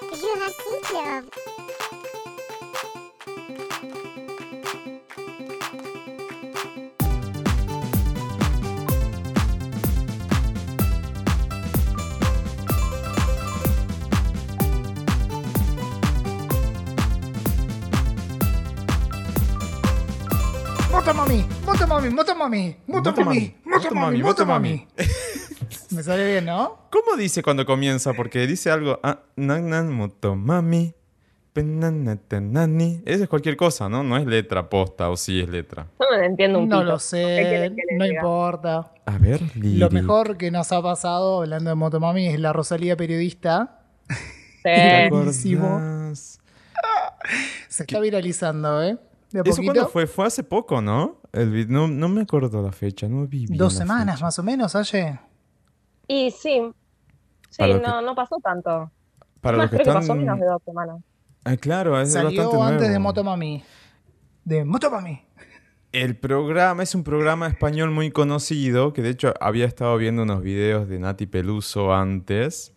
Jurassic Club. Motomami, Motomami, Motomami, Motomami, Motomami, Motomami. Me sale bien, ¿no? ¿Cómo dice cuando comienza? Porque dice algo. Ah, nan, nan, motomami. Eso es cualquier cosa, ¿no? No es letra posta o sí es letra. Yo no entiendo un No pito. lo ¿Qué sé, no importa. A ver, Lili. Lo mejor que nos ha pasado, hablando de Motomami, es la Rosalía periodista. Sí. Se está viralizando, ¿eh? De ¿Eso cuándo fue? Fue hace poco, ¿no? El no, no me acuerdo la fecha, no vi bien Dos semanas fecha. más o menos, Aye. Y sí. Sí, no, no pasó tanto. Para Más los que creo que están... pasó menos de dos semanas. Ah, claro, es Salió bastante antes nuevo. de Motomami. De Motomami. El programa es un programa español muy conocido, que de hecho había estado viendo unos videos de Nati Peluso antes.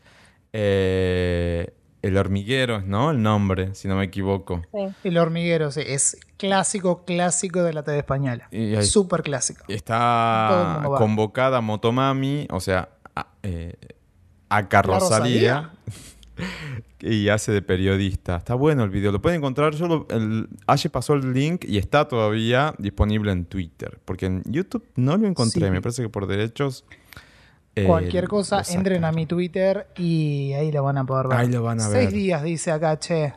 Eh, el hormiguero, ¿no? El nombre, si no me equivoco. Sí. El hormiguero, sí. Es clásico, clásico de la TV española. Súper clásico. Está convocada Motomami, o sea, a, eh, a y hace de periodista. Está bueno el video, lo pueden encontrar. Yo lo, el, Aye pasó el link y está todavía disponible en Twitter. Porque en YouTube no lo encontré. Sí. Me parece que por derechos. eh, Cualquier cosa, entren a mi Twitter y ahí lo van a poder ver. Ahí lo van a Seis ver. días, dice acá, che.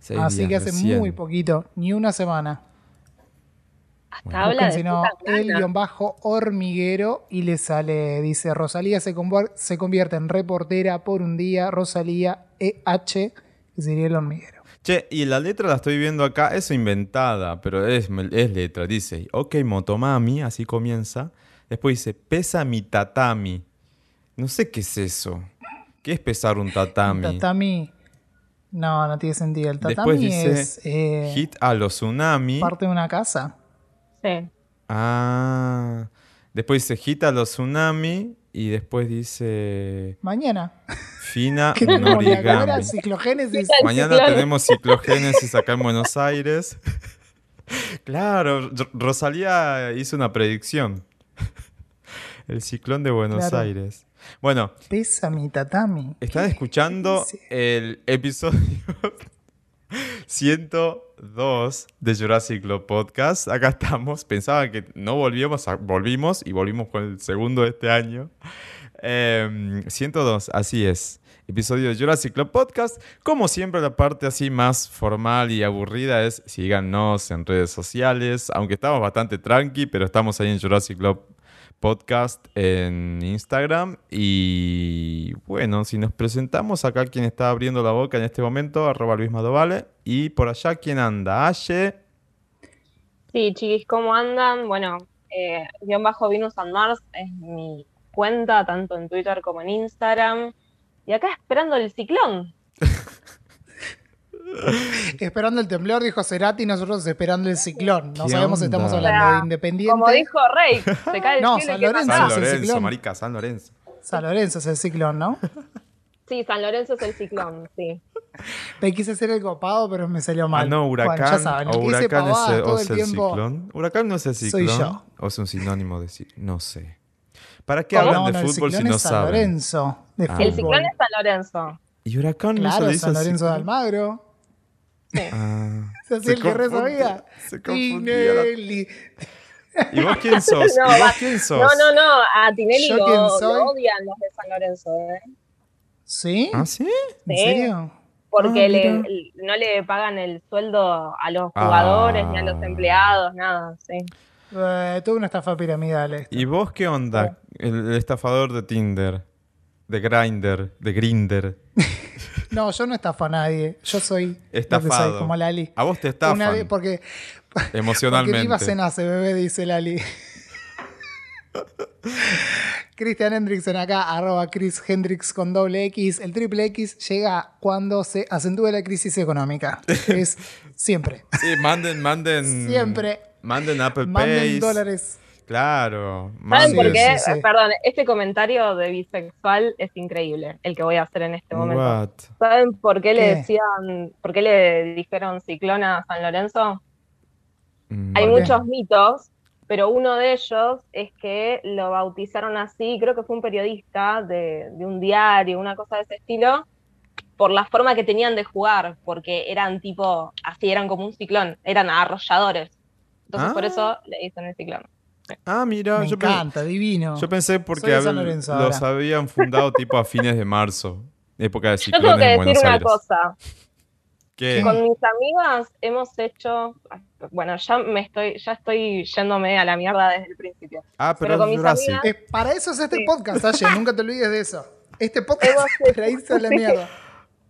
Seis Así días que hace recién. muy poquito, ni una semana. Hasta habla Busquen de si no, puta el guion bajo hormiguero y le sale, dice Rosalía se, se convierte en reportera por un día, Rosalía EH, que sería el hormiguero. Che, y la letra la estoy viendo acá, es inventada, pero es, es letra. Dice, ok, Motomami, así comienza. Después dice, pesa mi tatami. No sé qué es eso. ¿Qué es pesar un tatami? Tatami, no, no tiene sentido. El Después tatami dice, es eh, hit a los tsunami. parte de una casa. Sí. Ah. Después dice, hit a los tsunami. Y después dice, Mañana. fina norigami. Ciclogénesis. Mañana Ciclón. tenemos ciclogénesis acá en Buenos Aires. claro, Rosalía hizo una predicción. El ciclón de Buenos Claro. Aires. Bueno, Pesa mi tatami. están escuchando el episodio 102 de Jurassic Club Podcast. Acá estamos. Pensaba que no volvíamos, volvimos y volvimos con el segundo de este año. Em, 102, así es. Episodio de Jurassic Club Podcast. Como siempre, la parte así más formal y aburrida es síganos en redes sociales. Aunque estamos bastante tranqui, pero estamos ahí en Jurassic Club Podcast en Instagram. Y bueno, si nos presentamos acá, quien está abriendo la boca en este momento, arroba Luis Madovale. Y por allá, ¿quién anda? Aye. Sí, chiquis, ¿cómo andan? Bueno, eh, guion bajo Venus and Mars es mi cuenta, tanto en Twitter como en Instagram. Y acá esperando el ciclón. Esperando el temblor, dijo Cerati, nosotros esperando el ciclón. No ¿Qué sabemos si estamos hablando de O sea, Independiente. Como dijo Rey, se cae el No, cielo San ¿qué Lorenzo. San es el Lorenzo, ciclón. marica, San Lorenzo. San Lorenzo es el ciclón, ¿no? Sí, San Lorenzo es el ciclón, sí. Me quise hacer el copado, pero me salió mal. Ah, no, huracán. ya saben, el o huracán es, el- o todo es el el tiempo. ciclón. Huracán no es el Soy ciclón. yo. O es un sinónimo de ciclón. No sé. ¿Para qué No, hablan no, de el fútbol si ciclón no es San saben? Lorenzo de Ah. El ciclón es San Lorenzo. ¿Y huracán no se Claro, dice San Lorenzo de ciclón? Almagro. Ah, Se hacía el que re confunde- sabía. Se la- Tinelli. ¿Y vos quién sos? No, ¿Y vos quién sos? No, no, no, a Tinelli ¿Yo lo, lo soy? odian los de San Lorenzo, ¿eh? ¿Sí? ¿Ah, sí? ¿En Sí. serio? Porque Ah, le- no le pagan el sueldo a los jugadores ni a los Ah. empleados, nada, sí. Eh, tuve una estafa piramidal. esto. ¿Y vos qué onda? El, el estafador de Tinder, de Grindr, de Grinder. No, yo no estafo a nadie. Yo soy Estafado. soy, como Lali. A vos te estafan Una vez, porque, porque emocionalmente. viva se nace, bebé, dice Lali. Christian Hendrickson acá, arroba Chris Hendricks con doble X. El triple X llega cuando se acentúe la crisis económica. Es siempre. Sí, manden, manden. Siempre. Manden Apple Manden Pay. dólares. Claro. ¿Saben por qué? sí, sí. Perdón, este comentario de bisexual es increíble, el que voy a hacer en este momento. What? ¿Saben por qué, le decían, por qué le dijeron ciclona a San Lorenzo? Mm, Hay muchos mitos, pero uno de ellos es que lo bautizaron así, creo que fue un periodista de, de un diario, una cosa de ese estilo, por la forma que tenían de jugar, porque eran tipo, así eran como un ciclón, eran arrolladores. Entonces Ah. por eso le dicen el ciclón. Ah, mira, Me yo, encanta, divino. yo pensé porque hab- los ahora. habían fundado tipo a fines de marzo, época de Yo tengo ciclones que en decir Buenos una Aires. cosa, ¿Qué? con mis amigas hemos hecho, bueno, ya me estoy, ya estoy yéndome a la mierda desde el principio. Ah, pero, pero con mis amigas- Eh, para eso es este Sí. podcast, Aye, nunca te olvides de eso. Este podcast Hemos es para irse a la mierda.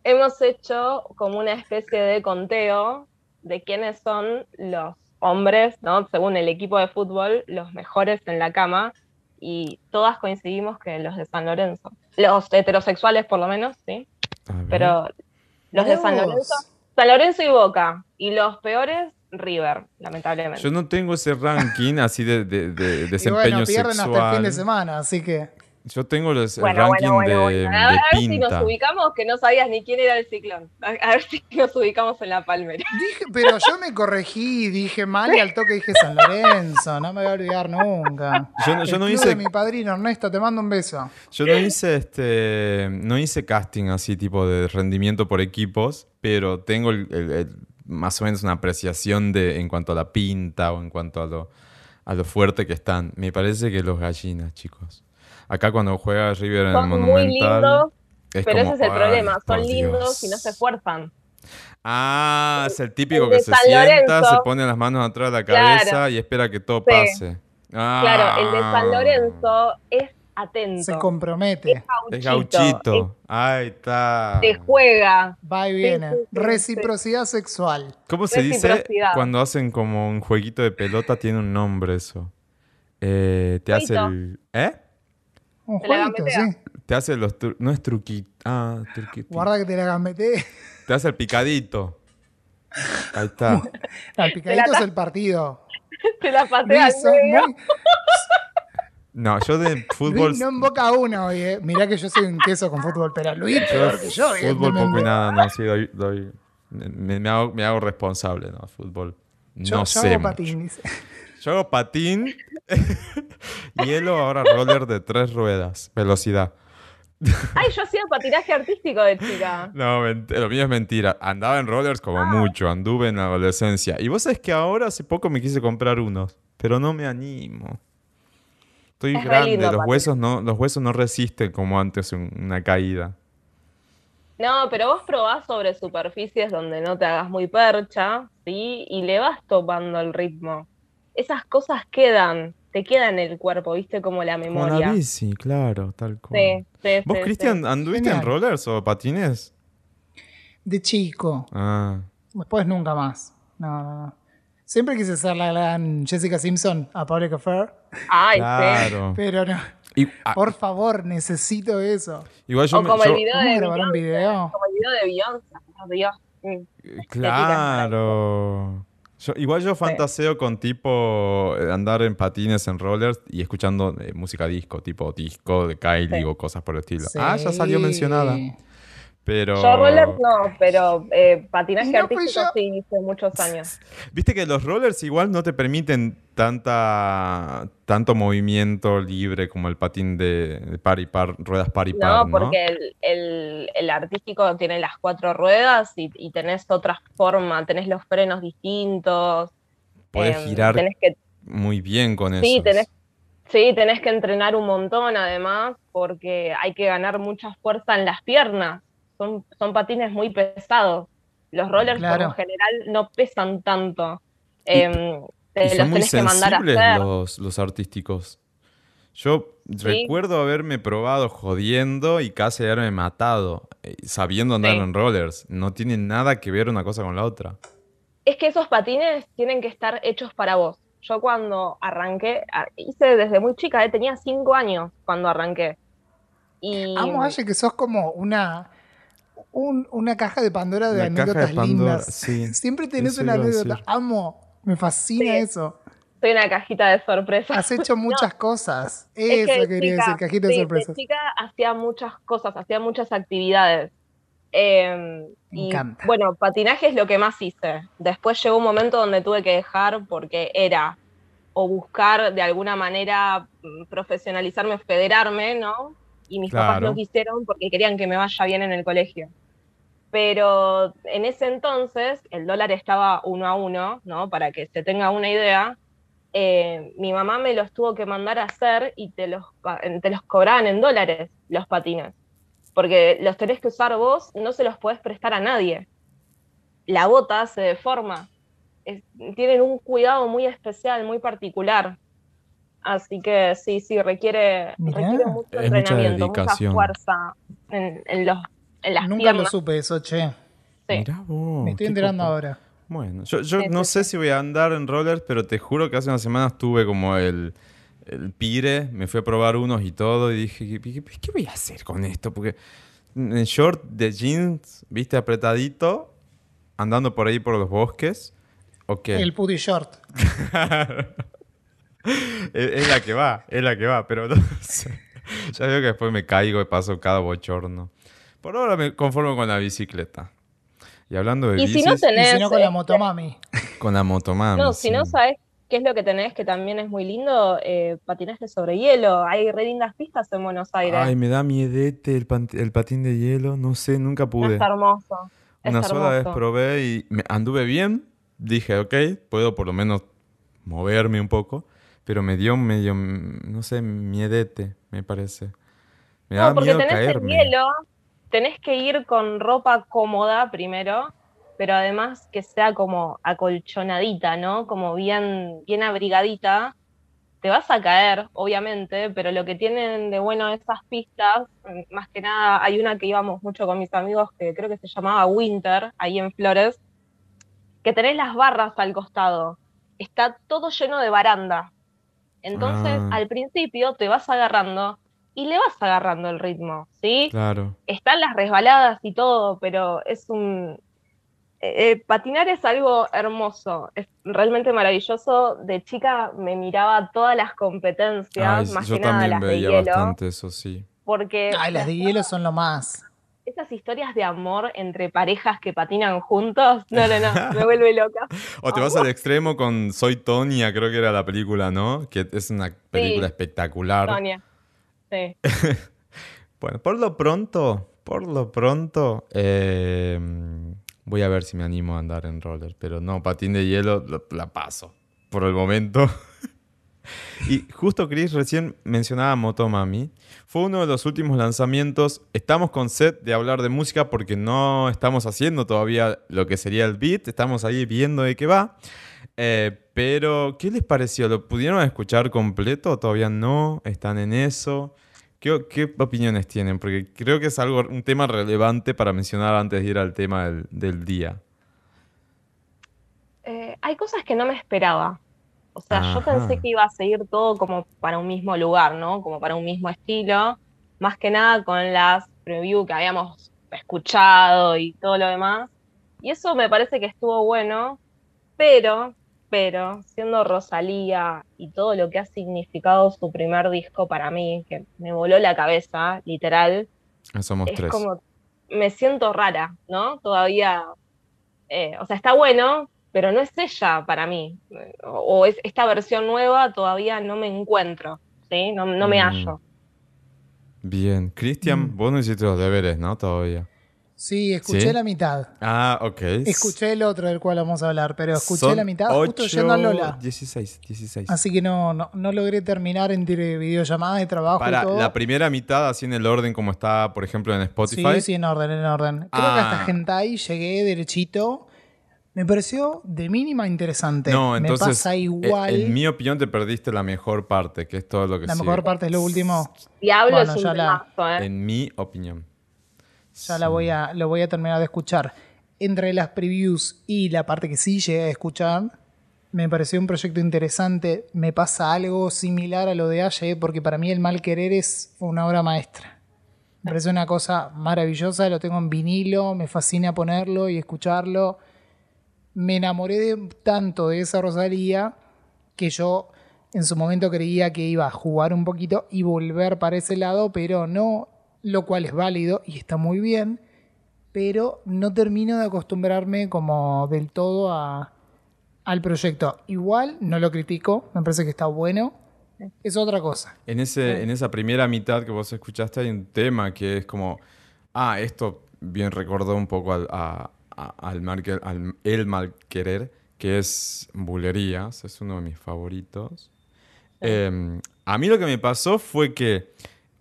hemos hecho como una especie de conteo de quiénes son los hombres, ¿no? Según el equipo de fútbol, los mejores en la cama. Y todas coincidimos que los de San Lorenzo. Los heterosexuales, por lo menos, sí. Pero los de San. Lorenzo. San Lorenzo y Boca. Y los peores, River, lamentablemente. Yo no tengo ese ranking así de, de- de Y desempeño bueno, pierden sexual. hasta el fin de semana, así que. Yo tengo los, el Bueno, ranking bueno, bueno, de, bueno. A, de a ver si nos ubicamos, que no sabías ni quién era el ciclón. A, ver si nos ubicamos en la palmera. Dije, pero yo me corregí, dije mal y al toque dije San Lorenzo, no me voy a olvidar nunca. Yo no- yo El no club hice- de mi padrino Ernesto, te mando un beso. Yo no hice este. No hice casting así, tipo de rendimiento por equipos, pero tengo el- el- el- más o menos una apreciación de en cuanto a la pinta o en cuanto a lo, a lo fuerte que están. Me parece que los gallinas, chicos. Acá cuando juega River en el Son muy Monumental. lindos, es pero ese es el "Ay, problema. Son lindos Dios". y no se esfuerzan. Ah, es el típico El que se San sienta, Lorenzo. se pone las manos atrás de la Claro. cabeza y espera que todo Sí. pase. Ah. Claro, el de San Lorenzo es atento. Se compromete, Es gauchito, gauchito. Ahí está. es- te juega. va y viene. Reciprocidad sexual. ¿Cómo se dice cuando hacen como un jueguito de pelota? Tiene un nombre eso. Eh, te hace el. ¿Eh? Un jueguito, sí. Te hace los. tru- No es truquito. Ah, truquito. Guarda que te la gambeté. Te hace el picadito. Ahí está. Al picadito es el partido. Te la patea al medio. muy- No, yo de fútbol. Luis no invoca uno hoy, eh. Mirá que yo soy un queso con fútbol, pero Luis yo peor que yo, fútbol poco y nada, no, sí, doy. doy- me, me hago, me hago responsable, ¿no? Fútbol. No Yo, yo sé. hago mucho. patín, dice. Yo hago patín, hielo, ahora roller de tres ruedas, velocidad. Ay, yo hacía patinaje artístico de chica. No, lo mío es mentira. Andaba en rollers como mucho, anduve en la adolescencia. Y vos sabés que ahora hace poco me quise comprar unos, pero no me animo. Estoy Es grande, lindo los huesos no, los huesos no resisten como antes un- una caída. No, pero vos probás sobre superficies donde no te hagas muy percha, ¿sí? Y le vas topando el ritmo. Esas cosas quedan, te quedan en el cuerpo, ¿viste? Como la Como memoria. la bici, claro, tal cual. Sí, sí, ¿Vos, sí, Cristian, sí. anduviste en rollers o patines? De chico. Ah, Después nunca más. No, no, no. Siempre quise ser la gran Jessica Simpson a Public Affair, Ay, sí. claro. pero no. Y- ah, Por favor, necesito eso. igual yo, O me- como yo- el video ¿Cómo de grabar un Beyoncé, video? Como el video de Beyoncé, Dios. Mm. Claro. Yo- igual yo fantaseo con tipo eh, andar en patines, en rollers y escuchando eh, música disco, tipo disco de Kylie Sí. o cosas por el estilo. Ah, ya Sí. salió mencionada. Pero. Yo rollers no, pero eh, patinaje No artístico yo. sí hice muchos años. Viste que los rollers igual no te permiten tanta tanto movimiento libre como el patín de, de par y par, ruedas par y par, No, ¿no? porque el, el- el artístico tiene las cuatro ruedas y, y tenés otra forma, tenés los frenos distintos. Podés em, girar tenés que, muy bien con eso. sí, tenés, sí, tenés que entrenar un montón además, porque hay que ganar mucha fuerza en las piernas. Son, son patines muy pesados. Los rollers por Claro. lo general no pesan tanto. Te Y son los muy tenés que mandar a sensibles hacer. los, los artísticos. Yo recuerdo haberme probado jodiendo y casi haberme matado, eh, sabiendo andar Sí. en rollers. No tiene nada que ver una cosa con la otra. Es que esos patines tienen que estar hechos para vos. Yo cuando arranqué, a- hice desde muy chica, eh, tenía cinco años cuando arranqué. Y Amo, Aye, que sos como una, un- una caja de Pandora de de anécdotas Pandora, lindas. sí. Siempre tenés una anécdota. Amo, me fascina Sí. eso. Soy una cajita de sorpresas. Has hecho muchas cosas. Es Eso que, quería chica, decir, cajita sí, de sorpresas. chica hacía muchas cosas, hacía muchas actividades. Eh, Me y encanta. bueno, patinaje es lo que más hice. Después llegó un momento donde tuve que dejar porque era o buscar de alguna manera mm, profesionalizarme, federarme, ¿no? Y mis papás no quisieron porque querían que me vaya bien en el colegio. Pero en ese entonces el dólar estaba uno a uno, ¿no? Para que se tenga una idea. eh, mi mamá me los tuvo que mandar a hacer y te los, te los cobraban en dólares los patines. Porque los tenés que usar vos, no se los podés prestar a nadie. La bota se deforma. Es- tienen un cuidado muy especial, muy particular. Así que sí, sí, requiere, Mirá. requiere mucho entrenamiento, mucha dedicación. fuerza en, en los, en las Nunca lo supe eso, che. Sí. Mirá vos. Me estoy enterando copa. ahora. Bueno, yo, yo Sí, no sí, sé sí. si voy a andar en rollers, pero te juro que hace unas semanas tuve como el, el pire, me fui a probar unos y todo, y dije, ¿qué, qué- qué voy a hacer con esto? Porque en short de jeans, viste, apretadito, andando por ahí por los bosques, ok. El putty short. es, es la que va, es la que va, pero no sé. Ya veo que después me caigo y paso cada bochorno. Por ahora me conformo con la bicicleta. Y hablando de Y si bicis, no Y tenés. si no con la este, motomami. con la motomami. No, si no sí. sabes qué es lo que tenés, que también es muy lindo, eh, patinaje sobre hielo. Hay re lindas pistas en Buenos Aires. Ay, me da miedete el, el patín de hielo. No sé, nunca No, pude. es hermoso. Es Una sola vez hermoso. probé y me anduve bien. Dije, ok, puedo por lo menos moverme un poco. Pero me dio medio, no sé, miedete, me parece. Me No, daba porque miedo tenés caerme. el hielo, tenés que ir con ropa cómoda primero, pero además que sea como acolchonadita, ¿no? Como bien, bien abrigadita. Te vas a caer, obviamente, pero lo que tienen de bueno esas pistas, más que nada, hay una que íbamos mucho con mis amigos que creo que se llamaba Winter, ahí en Flores, que tenés las barras al costado. Está todo lleno de baranda. Entonces, Ah. al principio te vas agarrando y le vas agarrando el ritmo, ¿sí? Claro. Están las resbaladas y todo, pero es un... eh, eh, patinar es algo hermoso, es realmente maravilloso. De chica me miraba todas las competencias, Ay, más yo que nada también las de veía hielo, bastante eso, sí. porque Ay, las de hielo son lo más. esas historias de amor entre parejas que patinan juntos, no, no, no, me vuelve loca. O te vas al extremo con Soy Tonya, creo que era la película, ¿no? Que es una película Sí. espectacular. Bueno, por lo pronto, por lo pronto, eh, voy a ver si me animo a andar en roller. Pero no, patín de hielo lo- la paso por el momento. y justo Chris recién mencionaba Motomami. Fue uno de los últimos lanzamientos. Estamos con set de hablar de música porque no estamos haciendo todavía lo que sería el beat. Estamos ahí viendo de qué va. Eh, pero, ¿qué les pareció? ¿Lo pudieron escuchar completo o todavía no? ¿Están en eso? ¿Qué, qué opiniones tienen? Porque creo que es algo, un tema relevante para mencionar antes de ir al tema del, del día. Eh, hay cosas que no me esperaba. O sea, yo pensé que iba a seguir todo como para un mismo lugar, ¿no? Como para un mismo estilo. Más que nada con las preview que habíamos escuchado y todo lo demás. Y eso me parece que estuvo bueno, pero, pero, siendo Rosalía y todo lo que ha significado su primer disco para mí, que me voló la cabeza, literal, Ah, Somos es tres. como, me siento rara, ¿no? Todavía, eh, o sea, está bueno, pero no es ella para mí. O, o es esta versión nueva todavía no me encuentro, ¿sí? No, no me Mm. hallo. Bien. Cristian, Mm. vos no hiciste los deberes, ¿no? Todavía. Sí, escuché ¿Sí? la mitad. Ah, ok. Escuché el otro del cual vamos a hablar, pero escuché Son la mitad justo ocho- yendo a Lola. 16, 16. Así que no, no, no logré terminar entre videollamadas de trabajo Para y todo. la primera mitad, así en el orden como está, por ejemplo, en Spotify. Sí, sí, en orden, en orden. Creo que hasta Ah. Hentai llegué derechito. Me pareció de mínima interesante. No, entonces, Me pasa eh, igual. en mi opinión, te perdiste la mejor parte, que es todo lo que la sigue. mejor parte es lo último. Diablo Bueno, es un ya la- ¿eh? En mi opinión. Ya la voy a, lo voy a terminar de escuchar. Entre las previews y la parte que sí llegué a escuchar, me pareció un proyecto interesante. Me pasa algo similar a lo de Aye, porque para mí El Mal Querer es una obra maestra. Me parece una cosa maravillosa, lo tengo en vinilo, me fascina ponerlo y escucharlo. Me enamoré de- tanto de esa Rosalía que yo en su momento creía que iba a jugar un poquito y volver para ese lado, pero no, lo cual es válido y está muy bien, pero no termino de acostumbrarme como del todo a, al proyecto. Igual no lo critico, me parece que está bueno. Es otra cosa. En, ese, en esa primera mitad que vos escuchaste hay un tema que es como, ah, esto bien recordó un poco al, a- a- al, mal que- al El Mal Querer, que es Bulerías, es uno de mis favoritos. Eh, a mí lo que me pasó fue que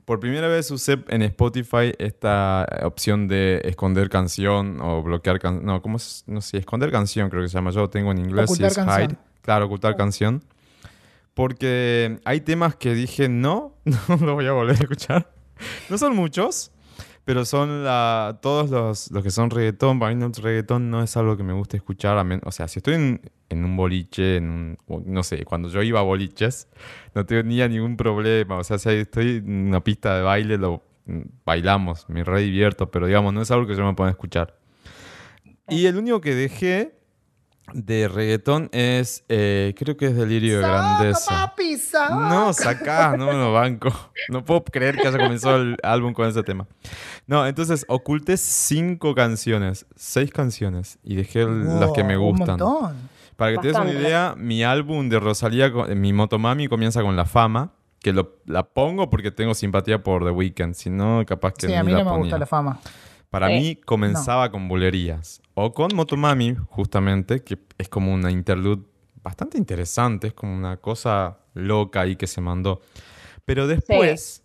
por primera vez usé en Spotify esta opción de esconder canción o bloquear canción. No, ¿cómo es? No sé, esconder canción creo que se llama. Yo lo tengo en inglés. y Ocultar es canción. hide. Claro, ocultar canción. Porque hay temas que dije no, no lo voy a volver a escuchar. No son muchos, pero son la, todos los, los que son reggaetón. Para mí el reggaetón no es algo que me gusta escuchar. o sea, si estoy en, en un boliche, en un- no sé, cuando yo iba a boliches, no tenía ningún problema. O sea, si estoy en una pista de baile, lo mm, bailamos, me re divierto, pero digamos, no es algo que yo me pueda escuchar. Y el único que dejé de reggaetón es, eh, creo que es Delirio de Grandeza. ¡Saca, papi, saca! No, sacá, no me lo banco. No puedo creer que haya comenzado el álbum con ese tema. No, entonces oculté cinco canciones, seis canciones, y dejé las que me gustan. Un montón. Para que te des una Bastante. idea, mi álbum de Rosalía, co- mi Motomami, comienza con La Fama, que lo- la pongo porque tengo simpatía por The Weeknd, si no, capaz que Sí, a mí la no me gusta la fama. Para Sí. mí comenzaba con bulerías. O con Motomami, justamente, que es como una interlude bastante interesante, es como una cosa loca ahí que se mandó. Pero después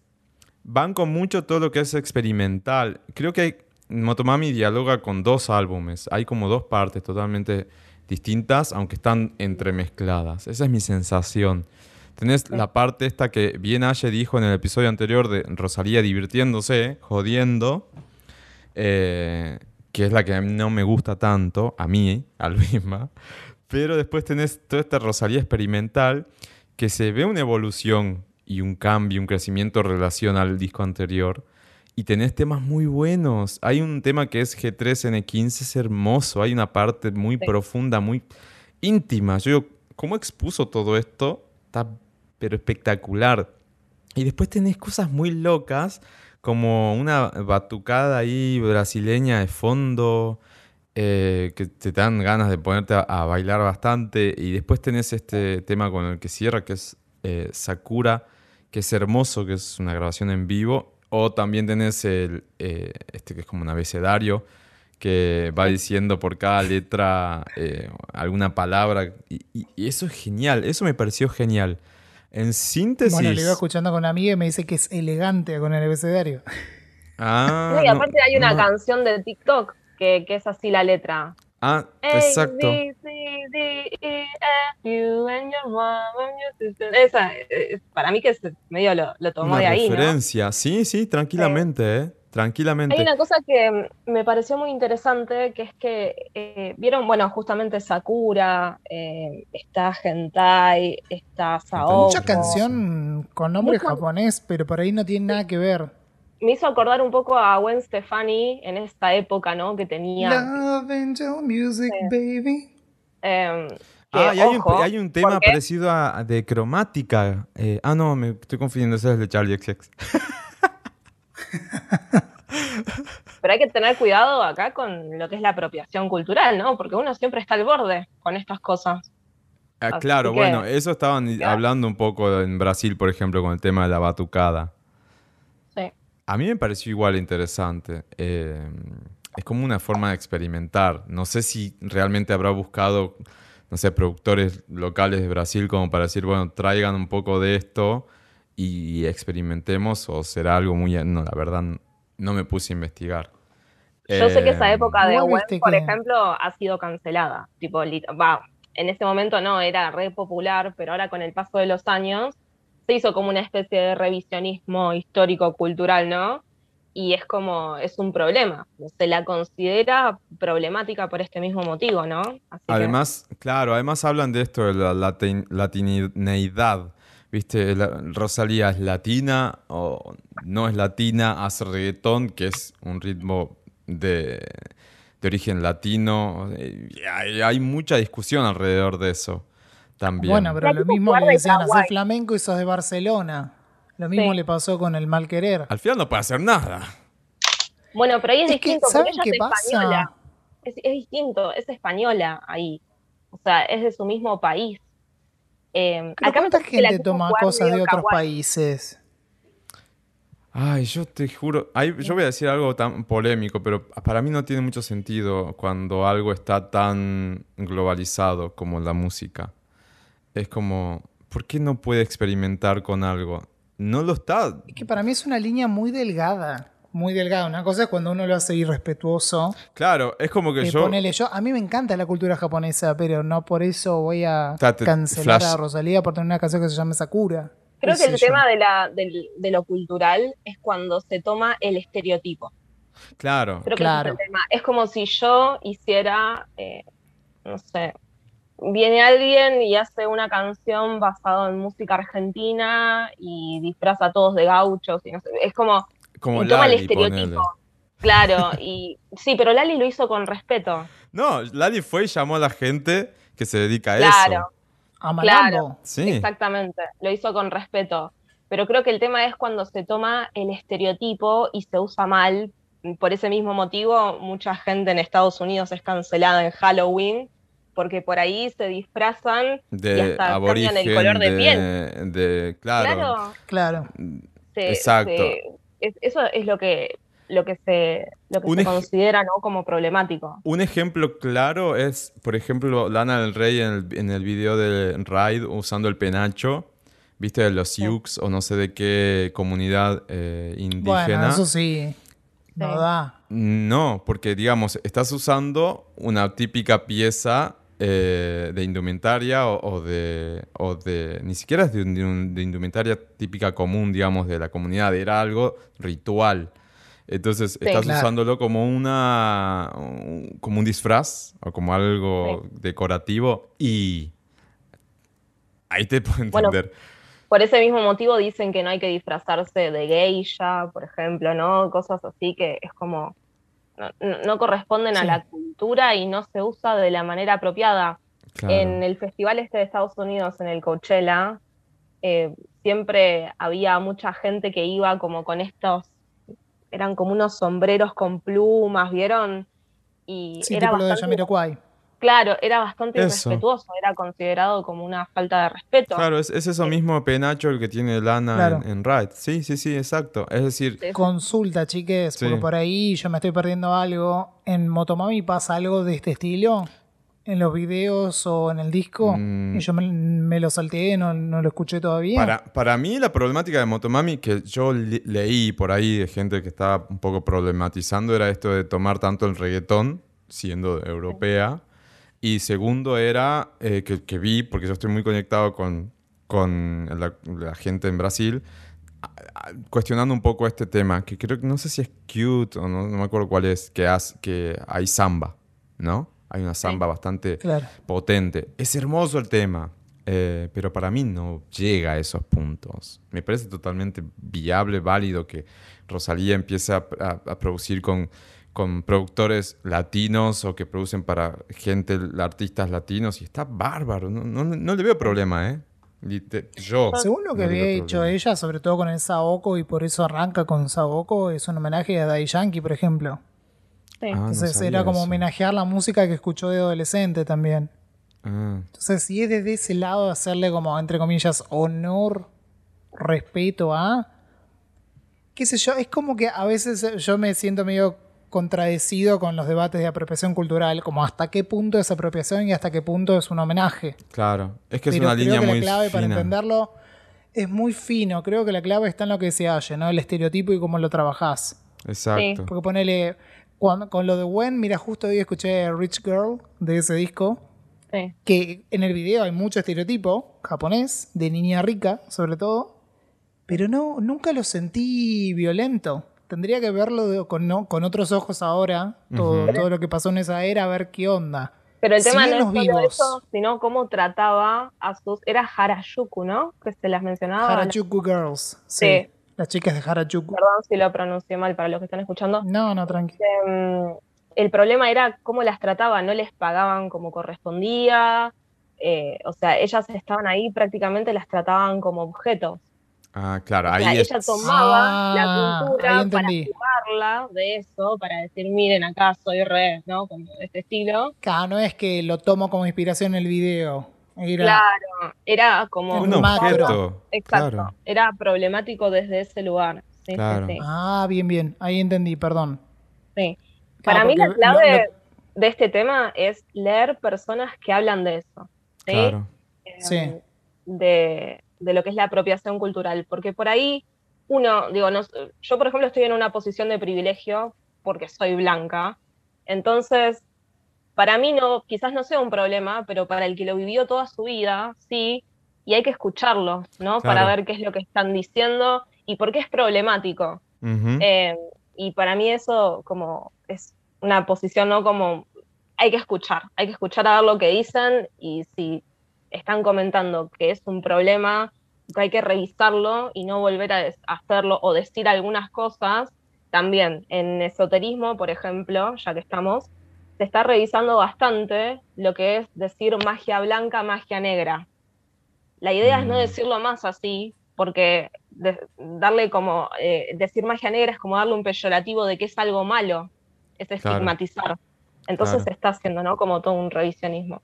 van con mucho todo lo que es experimental. Creo que hay- Motomami dialoga con dos álbumes. Hay como dos partes totalmente distintas, aunque están entremezcladas. Esa es mi sensación. Tenés la parte esta que bien Aye dijo en el episodio anterior de Rosalía divirtiéndose, jodiendo, eh, que es la que no me gusta tanto, a mí, al misma. Pero después tenés toda esta Rosalía experimental que se ve una evolución y un cambio, un crecimiento en relación al disco anterior. Y tenés temas muy buenos. Hay un tema que es G3N15, es hermoso. Hay una parte muy Sí. profunda, muy íntima. Yo digo, ¿cómo expuso todo esto? Está pero espectacular. Y después tenés cosas muy locas, como una batucada ahí brasileña de fondo, eh, que te dan ganas de ponerte a, bailar bastante. Y después tenés este tema con el que cierra, que es eh, Sakura, que es hermoso, que es una grabación en vivo. O también tenés el, eh, este que es como un abecedario, que va diciendo por cada letra alguna palabra. Y eso es genial, eso me pareció genial. En síntesis... Bueno, le iba escuchando con una amiga y me dice que es elegante con el abecedario. Ah, No, y no, aparte hay una no. canción de TikTok que, que es así la letra. Ah, A, exacto. B, C, D, E, F, you and your mom and your sister. Esa, eh, para mí que es medio lo, lo tomó Una de ahí, ¿no? referencia. Sí, sí, tranquilamente, ¿eh? Tranquilamente. Hay una cosa que me pareció muy interesante, que es que eh, vieron, bueno, justamente Sakura, eh, está Hentai, está Saoko. Mucha canción con nombre Mucha- japonés, pero por ahí no tiene nada que ver. Me hizo acordar un poco a Gwen Stefani en esta época, ¿no? Que tenía... Love Angel Music, baby. eh, que, Ah, y hay, ojo, un, hay un tema parecido a, a de cromática. Eh, ah, no, me estoy confundiendo, ese es de Charlie XX. Pero hay que tener cuidado acá con lo que es la apropiación cultural, ¿no? Porque uno siempre está al borde con estas cosas. Ah, claro, que- bueno, eso estaban hablando un poco en Brasil, por ejemplo, con el tema de la batucada. Sí. A mí me pareció igual interesante. Eh, es como una forma de experimentar. No sé si realmente habrá buscado, no sé, productores locales de Brasil como para decir, bueno, traigan un poco de esto y experimentemos o será algo muy... No, la verdad, no me puse a investigar. Yo sé que esa Eh, época de viste por que- ejemplo, ha sido cancelada. Tipo, va, en ese momento no, era re popular, pero ahora con el paso de los años se hizo como una especie de revisionismo histórico-cultural, ¿no? Y es como, es un problema. Se la considera problemática por este mismo motivo, ¿no? Así que- Además, claro, además hablan de esto de la latin- latineidad. ¿Viste? La- Rosalía es latina o no es latina, hace reggaetón, que es un ritmo de, de origen latino. Y Hay, hay mucha discusión alrededor de eso. También. Bueno, pero lo mismo le de decían, hacer flamenco y sos de Barcelona. Lo mismo Sí. le pasó con el mal querer. Al final no puede hacer nada. Bueno, pero ahí es, Es que, distinto, ¿saben porque ella qué es pasa? española. Es, es distinto, es española ahí. O sea, es de su mismo país. Eh, acá ¿cuánta gente toma cosas de otros kawaii. países? Ay, yo te juro, yo voy a decir algo tan polémico, pero para mí no tiene mucho sentido cuando algo está tan globalizado como la música. Es como, ¿por qué no puede experimentar con algo? No lo está. Es que para mí es una línea muy delgada. Muy delgada. Una cosa es cuando uno lo hace irrespetuoso. Claro, es como que Eh, yo... ponele, yo, a mí me encanta la cultura japonesa, pero no por eso voy a cancelar flash. a Rosalía por tener una canción que se llama Sakura. Creo que el yo. tema de, la, del- de lo cultural es cuando se toma el estereotipo. Claro, Creo que Claro. es el tema. Es como si yo hiciera, eh, no sé, viene alguien y hace una canción basada en música argentina y disfraza a todos de gauchos y no sé, es como como y toma el ponele. estereotipo. Claro, y sí, pero Lali lo hizo con respeto. No, Lali fue y llamó a la gente que se dedica a Claro. eso. A Malambo. Claro. Sí, Exactamente, lo hizo con respeto. Pero creo que el tema es cuando se toma el estereotipo y se usa mal. Por ese mismo motivo, mucha gente en Estados Unidos es cancelada en Halloween porque por ahí se disfrazan y de hasta aborigen, cambian el color de, piel. de, de- claro. Claro, Claro. se- Exacto. se- es- eso es lo que lo que se lo que Un se ej- considera ¿no? como problemático. Un ejemplo claro es, por ejemplo, Lana del Rey en el, en el video de Ride usando el penacho, viste, de los Sioux o no sé de qué comunidad eh, indígena. Bueno, eso sí. No Sí. da. No, porque digamos, estás usando una típica pieza eh, de indumentaria o, o de, o de... Ni siquiera es de, un- de indumentaria típica común, digamos, de la comunidad. Era algo ritual. Entonces, estás claro. usándolo como una... un- como un disfraz o como algo decorativo y... Ahí te puedo Bueno, entender. Por ese mismo motivo dicen que no hay que disfrazarse de geisha, por ejemplo, ¿no? Cosas así que es como no, corresponden a la cultura y no se usa de la manera apropiada. Claro. En el festival este de Estados Unidos, en el Coachella, eh, siempre había mucha gente que iba como con estos, eran como unos sombreros con plumas, ¿vieron? Y Sí, era tipo lo de Jamiroquai. Claro, era bastante Eso. irrespetuoso, era considerado como una falta de respeto. Claro, es, es eso mismo penacho el que tiene Lana Claro. en, en Ride. Sí, sí, sí, exacto. Es decir, Sí. Consulta, chiques, Sí. porque por ahí yo me estoy perdiendo algo. ¿En Motomami pasa algo de este estilo? ¿En los videos o en el disco? Mm. Y yo me, me lo salteé, no, no lo escuché todavía. Para, para mí la problemática de Motomami que yo le- leí por ahí de gente que estaba un poco problematizando era esto de tomar tanto el reggaetón, siendo europea, y segundo era eh, que, que vi, porque yo estoy muy conectado con, con la, la gente en Brasil, a- a- cuestionando un poco este tema, que creo que no sé si es cute o no, no me acuerdo cuál es, que, has- que hay samba, ¿no? Hay una samba bastante Claro. potente. Es hermoso el tema, eh, pero para mí no llega a esos puntos. Me parece totalmente viable, válido que Rosalía empiece a, a- a producir con, con productores latinos o que producen para gente, artistas latinos, y está bárbaro. No, no- no le veo problema, ¿eh? Lite- Yo. Según lo que no había hecho problema. ella, sobre todo con el Saoko, y por eso arranca con Saoko, es un homenaje a Daddy Yankee, por ejemplo. Sí. Ah, no Entonces sabía era como eso. homenajear la música que escuchó de adolescente también. Ah, Entonces, si es desde ese lado hacerle como, entre comillas, honor, respeto a, qué sé yo, es como que a veces yo me siento medio contradecido con los debates de apropiación cultural, como hasta qué punto es apropiación y hasta qué punto es un homenaje. claro. Es que es Pero una creo línea que muy la clave para entenderlo es muy fino. Creo que la clave está en lo que se halle, ¿no? El estereotipo y cómo lo trabajás. Exacto. Porque ponele, cuando- con lo de Gwen, mira, justo hoy escuché Rich Girl de ese disco, Sí. que en el video hay mucho estereotipo japonés, de niña rica, sobre todo, pero no, nunca lo sentí violento. Tendría que verlo de- con, no- con otros ojos ahora, todo, todo lo que pasó en esa era, a ver qué onda. Pero el tema no es solo vivos. eso, sino cómo trataba a sus... Era Harajuku, ¿no? Que se las mencionaba. Harajuku Girls, sí. Sí. Las chicas de Harajuku. Perdón si lo pronuncié mal para los que están escuchando. No, no, tranqui. Em, el problema era cómo las trataba, no les pagaban como correspondía, eh, o sea, ellas estaban ahí prácticamente las trataban como objetos. Ah, claro, O ahí sea, es- ella tomaba Ah, la cultura ahí para jugarla de eso, para decir, miren, acá soy re, ¿no? Como de este estilo. Claro, no es que lo tomo como inspiración en el video. Era, Claro, era como... Un macro. objeto. Exacto, Claro. era problemático desde ese lugar. Sí, Claro. sí. Ah, bien, bien. Ahí entendí, perdón. Sí. Claro, Para mí la clave lo- de este tema es leer personas que hablan de eso. ¿sí? Claro. Eh, Sí. De, de lo que es la apropiación cultural. Porque por ahí uno, digo, no, yo por ejemplo estoy en una posición de privilegio porque soy blanca. Entonces, para mí no, quizás no sea un problema, pero para el que lo vivió toda su vida, sí, y hay que escucharlo, ¿no? Para Claro. ver qué es lo que están diciendo y por qué es problemático. Ujú. Eh, y para mí eso como es una posición, ¿no? Como hay que escuchar, hay que escuchar a ver lo que dicen y si están comentando que es un problema, que hay que revisarlo y no volver a hacerlo o decir algunas cosas. También en esoterismo, por ejemplo, ya que estamos, se está revisando bastante lo que es decir magia blanca, magia negra. La idea es no Mm. decirlo más así, porque de- darle como, eh, decir magia negra es como darle un peyorativo de que es algo malo, es Claro. estigmatizar. Entonces Claro. se está haciendo, ¿no? Como todo un revisionismo.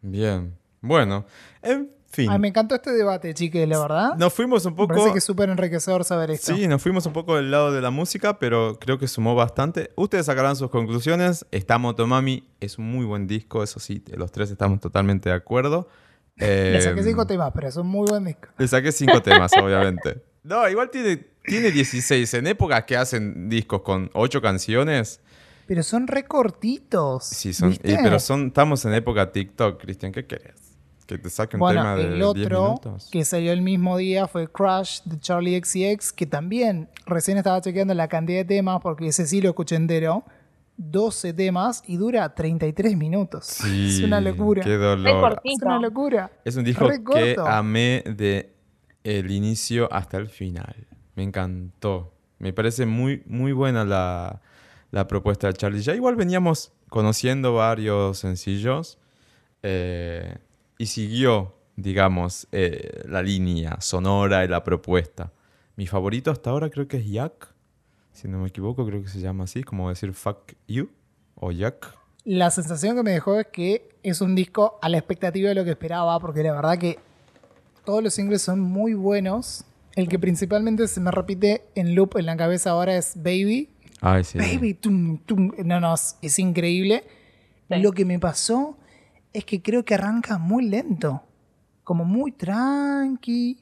Bien. Bueno, en fin. Ay, me encantó este debate, chiques, la verdad. Nos fuimos un Me poco. parece que es súper enriquecedor saber esto. Sí, nos fuimos un poco del lado de la música, pero creo que sumó bastante. Ustedes sacarán sus conclusiones. Está Motomami, es un muy buen disco, eso sí, los tres estamos totalmente de acuerdo. Le saqué Eh, cinco temas, pero es un muy buen disco. Le saqué cinco temas, obviamente. No, igual tiene, tiene 16. En épocas que hacen discos con ocho canciones, Pero son recortitos. sí, son, eh, pero son, estamos en época TikTok, Cristian, ¿qué querés? ¿Que te saque un Bueno, tema de el 10 otro minutos? que salió el mismo día fue Crush de Charlie XCX, que también recién estaba chequeando la cantidad de temas, porque ese sí lo escuché entero. 12 temas y dura 33 minutos. Sí, es una locura. Qué dolor. Es una locura. Es un disco Re que corto. amé de el inicio hasta el final. Me encantó. Me parece muy, muy buena la, la propuesta de Charlie. Ya igual veníamos conociendo varios sencillos eh, y siguió, digamos, eh, la línea sonora y la propuesta. Mi favorito hasta ahora creo que es Yak. Si no me equivoco, creo que se llama así, como decir fuck you o Yak. La sensación que me dejó es que es un disco a la expectativa de lo que esperaba, porque la verdad que todos los singles son muy buenos. El que principalmente se me repite en loop en la cabeza ahora es Baby. Ay, sí. Baby, tum, tum. No, no, es, es increíble. Sí. Lo que me pasó es que creo que arranca muy lento. Como muy tranqui.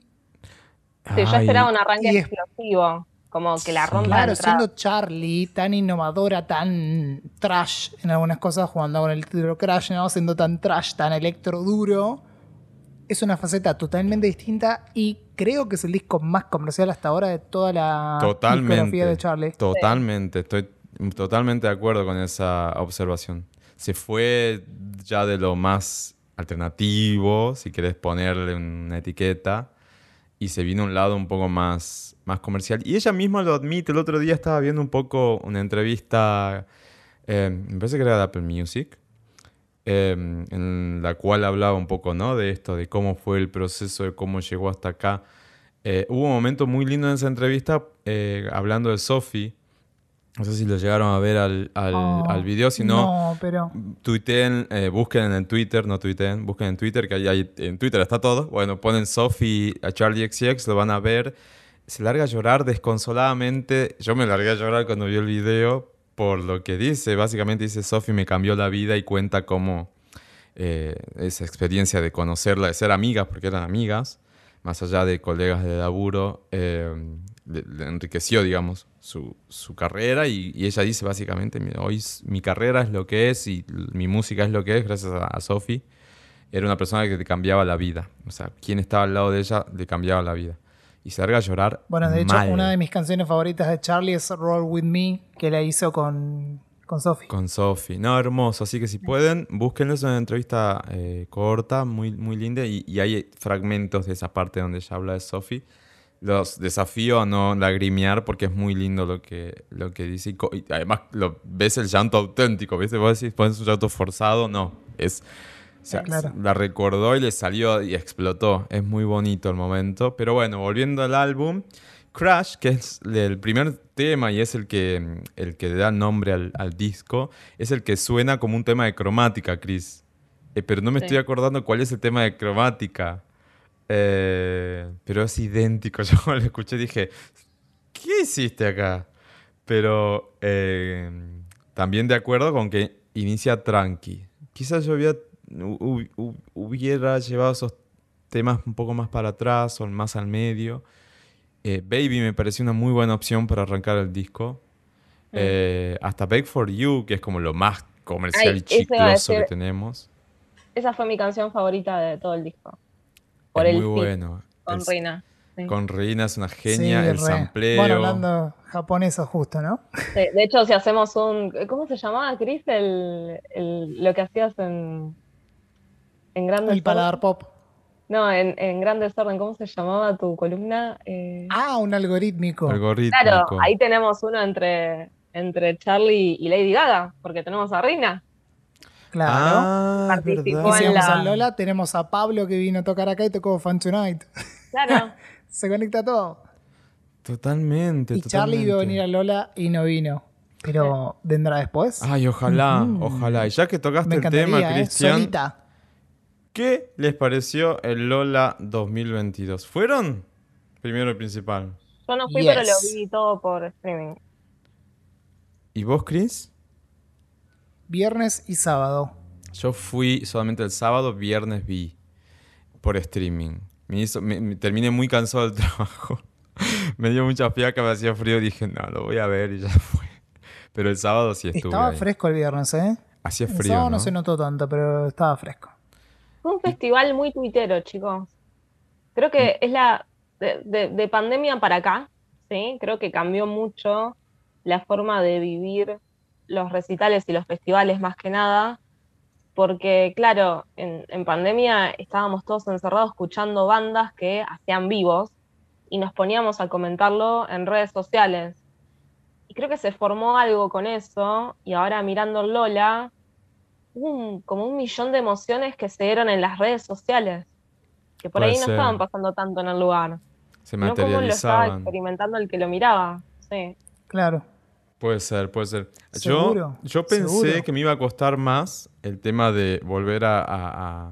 Sí, yo esperaba un arranque es- explosivo, como que la rompa Claro, siendo Charlie tan innovadora, tan trash en algunas cosas, jugando con el título Crash, ¿no? Siendo tan trash, tan electro duro. Es una faceta totalmente distinta y creo que es el disco más comercial hasta ahora de toda la Totalmente. discografía de Charlie. Totalmente, estoy totalmente de acuerdo con esa observación. Se fue ya de lo más alternativo, si querés ponerle una etiqueta, y se vino a un lado un poco más, más comercial. Y ella misma lo admite, el otro día estaba viendo un poco una entrevista, eh, me parece que era de Apple Music, eh, en la cual hablaba un poco ¿no? de esto, de cómo fue el proceso, de cómo llegó hasta acá. Eh, hubo un momento muy lindo en esa entrevista hablando de Sophie. No sé si lo llegaron a ver al, al, Oh, al video, si no, pero. tuiteen, eh, busquen en Twitter, no tuiteen, busquen en Twitter, que ahí hay- en Twitter está todo. Bueno, ponen Sophie a Charlie XX, lo van a ver. Se larga a llorar desconsoladamente. Yo me largué a llorar cuando vi el video por lo que dice. Básicamente dice, Sophie me cambió la vida y cuenta cómo eh, esa experiencia de conocerla, de ser amigas, porque eran amigas, más allá de colegas de laburo, eh, le, le enriqueció, digamos, su, su carrera y, y ella dice básicamente, "Mira, hoy mi carrera es lo que es y mi música es lo que es gracias a, a Sophie. Era una persona que te cambiaba la vida. O sea, quien estaba al lado de ella le cambiaba la vida. Y se larga a llorar. Bueno, de hecho, mal una de mis canciones favoritas de Charlie es Roll With Me, que la hizo con, con Sophie. Con Sophie. No, hermoso. Así que si pueden, búsquenlo. Es una entrevista eh, corta, muy, muy linda. Y, y hay fragmentos de esa parte donde ella habla de Sophie. Los desafío a no lagrimear porque es muy lindo lo que, lo que dice. Y, además lo, ves el llanto auténtico. ¿viste? Vos decís, pones un llanto forzado. No. Es O sea, Claro. la recordó y le salió y explotó. Es muy bonito el momento. Pero bueno, volviendo al álbum, Crash, que es el primer tema y es el que, el que le da nombre al, al disco, es el que suena como un tema de cromática, Chris. Eh, pero no me Sí. estoy acordando cuál es el tema de cromática. Eh, pero es idéntico. Yo cuando lo escuché dije, ¿qué hiciste acá? Pero eh, también de acuerdo con que inicia tranqui. Quizás yo había- hubiera llevado esos temas un poco más para atrás o más al medio. Eh, Baby me pareció una muy buena opción para arrancar el disco. Mm. Hasta Beg for You, que es como lo más comercial Ay, y chicloso que tenemos. Esa fue mi canción favorita de todo el disco. Por es el muy bueno. con El- Rina. Sí. Con Reina es una genia, Sí, el re. sampleo. Bueno, hablando japoneso justo, ¿no? Sí, de hecho, si hacemos un. ¿Cómo se llamaba, Chris? El, el- lo que hacías en. En Grandes El paladar pop. No, en, en Gran Desorden, ¿cómo se llamaba tu columna? Eh, Ah, un algorítmico. Algorítmico. claro, ahí tenemos uno entre, entre Charlie y Lady Gaga, porque tenemos a Rina. Claro. Ah, Participó en la- al Lola, tenemos a Pablo que vino a tocar acá y tocó Fun Tonight. Claro. Se conecta todo. Totalmente. Y Charlie iba a venir a Lola y no vino. Pero vendrá después. Ay, ojalá, ojalá. Y ya que tocaste el tema, ¿eh? Cristian, Solita. ¿qué les pareció el Lola 2022? ¿Fueron? Primero y principal. Yo no fui, pero lo vi todo por streaming. ¿Y vos, Chris? Viernes y sábado. Yo fui solamente el sábado, viernes vi por streaming. Me hizo, me- me- terminé muy cansado del trabajo. me dio mucha fiaca, me hacía frío. Dije, no, lo voy a ver y ya fue. Pero el sábado sí estuve Estaba ahí. fresco el viernes, ¿eh? Hacía El frío, sábado ¿no? no se notó tanto, pero estaba fresco. Fue un festival muy tuitero, chicos. Creo que es la. De, de- de pandemia para acá, ¿sí? Creo que cambió mucho la forma de vivir los recitales y los festivales, más que nada. Porque, claro, en, en pandemia estábamos todos encerrados escuchando bandas que hacían vivos y nos poníamos a comentarlo en redes sociales. Y creo que se formó algo con eso, y ahora mirando Lola, hubo un- como un millón de emociones que se dieron en las redes sociales, que por Puede ahí no ser. estaban pasando tanto en el lugar, Se no como lo estaba materializaban. experimentando el que lo miraba. Sí. Claro. Puede ser, puede ser. Seguro, yo, yo pensé seguro. que me iba a costar más el tema de volver a, a-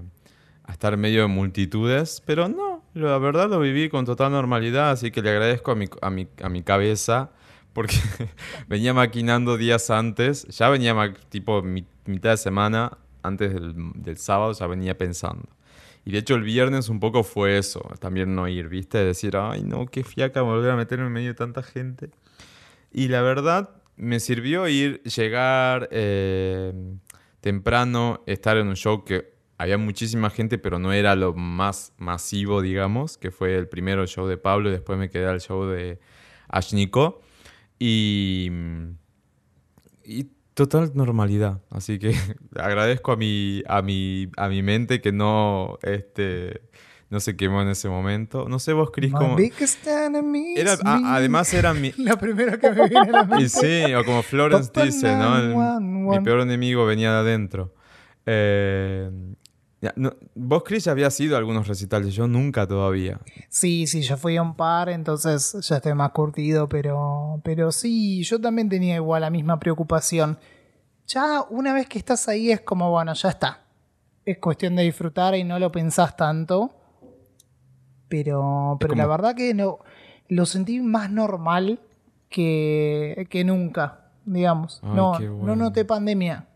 a- estar en medio de multitudes, pero no, la verdad lo viví con total normalidad, así que le agradezco a mi, a mi, a mi cabeza, porque venía maquinando días antes, ya venía tipo mi- mitad de semana, antes del, del sábado ya venía pensando. Y de hecho el viernes un poco fue eso, también no ir, ¿viste? Decir, ay no, qué fiaca volver a meterme en medio de tanta gente. Y la verdad, me sirvió ir, llegar eh, temprano, estar en un show que había muchísima gente, pero no era lo más masivo, digamos, que fue el primero show de Pablo y después me quedé al show de Ashniko. Y, y total normalidad. Así que agradezco a mi, a mi, a mi mente que no, este, no se quemó en ese momento. No sé vos, Cris, My cómo... Era, a- además era mi... La primera que me viene a la mente. Y sí, o como Florence dice, ¿no? El- mi 911. peor enemigo venía de adentro. Eh, no, vos, Chris, ya habías ido a algunos recitales, yo nunca todavía. Sí, sí, yo fui a un par, entonces ya estoy más curtido, pero, pero sí, yo también tenía igual la misma preocupación. Ya una vez que estás ahí es como, bueno, ya está. Es cuestión de disfrutar y no lo pensás tanto. Pero, pero la verdad que no, lo sentí más normal que, que nunca, digamos. Ay, no, no noté pandemia.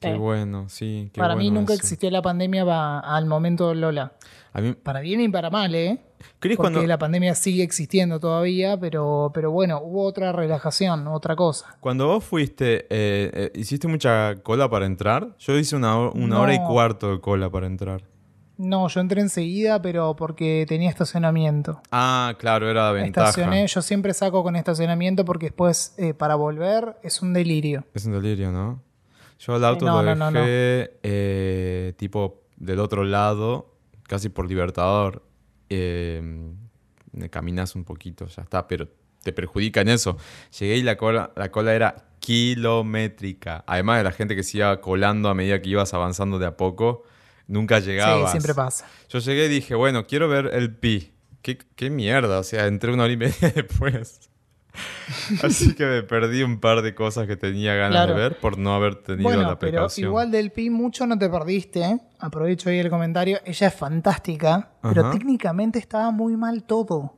Qué Sí. bueno, sí. qué para mí nunca eso. existió la pandemia va- al momento de Lola. A mí, Para bien y para mal, ¿eh? Porque cuando, la pandemia sigue existiendo todavía, pero, pero bueno, hubo otra relajación, otra cosa. cuando vos fuiste, eh, eh, ¿hiciste mucha cola para entrar? Yo hice una, una hora y cuarto de cola para entrar. No, yo entré enseguida, pero porque tenía estacionamiento. Ah, claro, era la ventaja. Estacioné, yo siempre saco con estacionamiento porque después eh, para volver es un delirio. Es un delirio, ¿no? Yo el auto no, lo no, dejé no, eh, tipo del otro lado, casi por Libertador. Eh, caminas un poquito, ya está, pero te perjudica en eso. Llegué y la cola, la cola era kilométrica. Además de la gente que se iba colando a medida que ibas avanzando de a poco, nunca llegabas. Sí, siempre pasa. Yo llegué y dije, bueno, quiero ver el pi. ¿Qué, qué mierda? O sea, entré una hora y media después. Así que me perdí un par de cosas que tenía ganas Claro. de ver por no haber tenido Bueno, la pero precaución. igual del Pi mucho no te perdiste. ¿eh? Aprovecho ahí el comentario. Ella es fantástica, pero técnicamente estaba muy mal todo.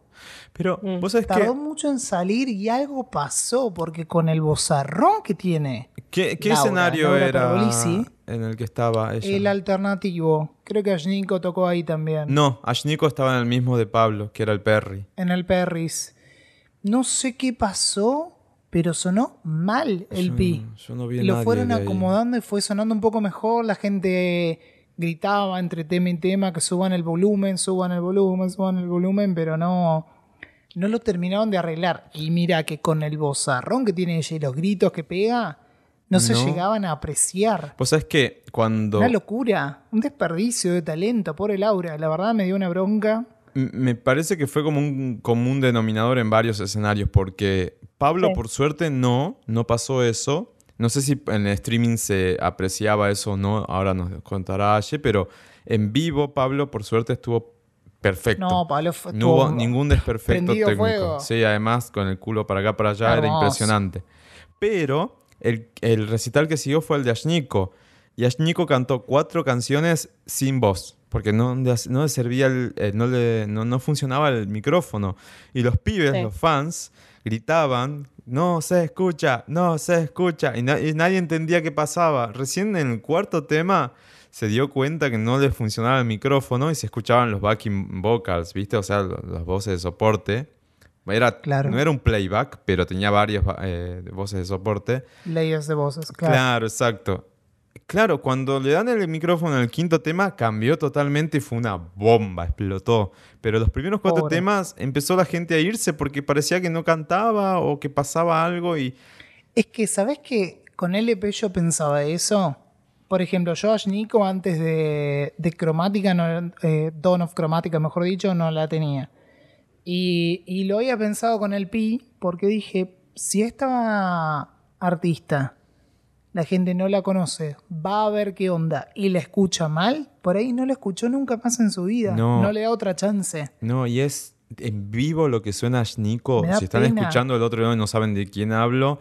Pero Mm. vos sabés Tardó que, mucho en salir y algo pasó, porque con el bozarrón que tiene, ¿qué, qué Laura, escenario Laura era Pergolisi. En el que estaba ella? el alternativo, creo que Ashnico tocó ahí también, No, Ashniko estaba en el mismo de Pablo, que era el Perry. en el Perris. No sé qué pasó, pero sonó mal el Yo- Pi. Yo no vi a lo nadie fueron de ahí. acomodando y fue sonando un poco mejor. La gente gritaba entre tema y tema que suban el volumen, suban el volumen, suban el volumen, pero no, no lo terminaron de arreglar. Y mira que con el bozarrón que tiene ella y los gritos que pega, no, se llegaban a apreciar. Vos sabés que cuando... Una locura, un desperdicio de talento, por el Laura. La verdad me dio una bronca. M- Me parece que fue como un común denominador en varios escenarios, porque Pablo, Sí. por suerte, no, no pasó eso. No sé si en el streaming se apreciaba eso o no, ahora nos contará Aye, pero en vivo Pablo, por suerte, estuvo perfecto. No, Pablo fue No hubo estuvo ningún desperfecto técnico. fuego. Sí, además con el culo para acá, para allá, era impresionante. Pero el, el recital que siguió fue el de Ashniko. Y Ashniko cantó cuatro canciones sin voz, porque no, no le servía, el- eh, no, le, no, no funcionaba el micrófono. Y los pibes, Sí. los fans, gritaban, no se escucha, no se escucha. Y, na- y nadie entendía qué pasaba. Recién en el cuarto tema se dio cuenta que no le funcionaba el micrófono y se escuchaban los backing vocals, ¿viste? O sea, las voces de soporte. Era, Claro. No era un playback, pero tenía varias eh, voces de soporte. layers de voces, claro. Claro. exacto. Claro, cuando le dan el micrófono el quinto tema, cambió totalmente y fue una bomba, explotó. Pero los primeros cuatro Pobre. temas empezó la gente a irse porque parecía que no cantaba o que pasaba algo y... Es que, ¿sabes que Con LP yo pensaba eso. Por ejemplo, yo a Nico antes de, de Cromática, no, eh, Dawn of Cromática, mejor dicho, no la tenía. Y, y lo había pensado con el Pi porque dije, si esta artista la gente no la conoce, va a ver qué onda y la escucha mal, por ahí no la escuchó nunca más en su vida. No. No, le da otra chance. No, y es en vivo lo que suena da Si están pena. escuchando el otro lado y no saben de quién hablo,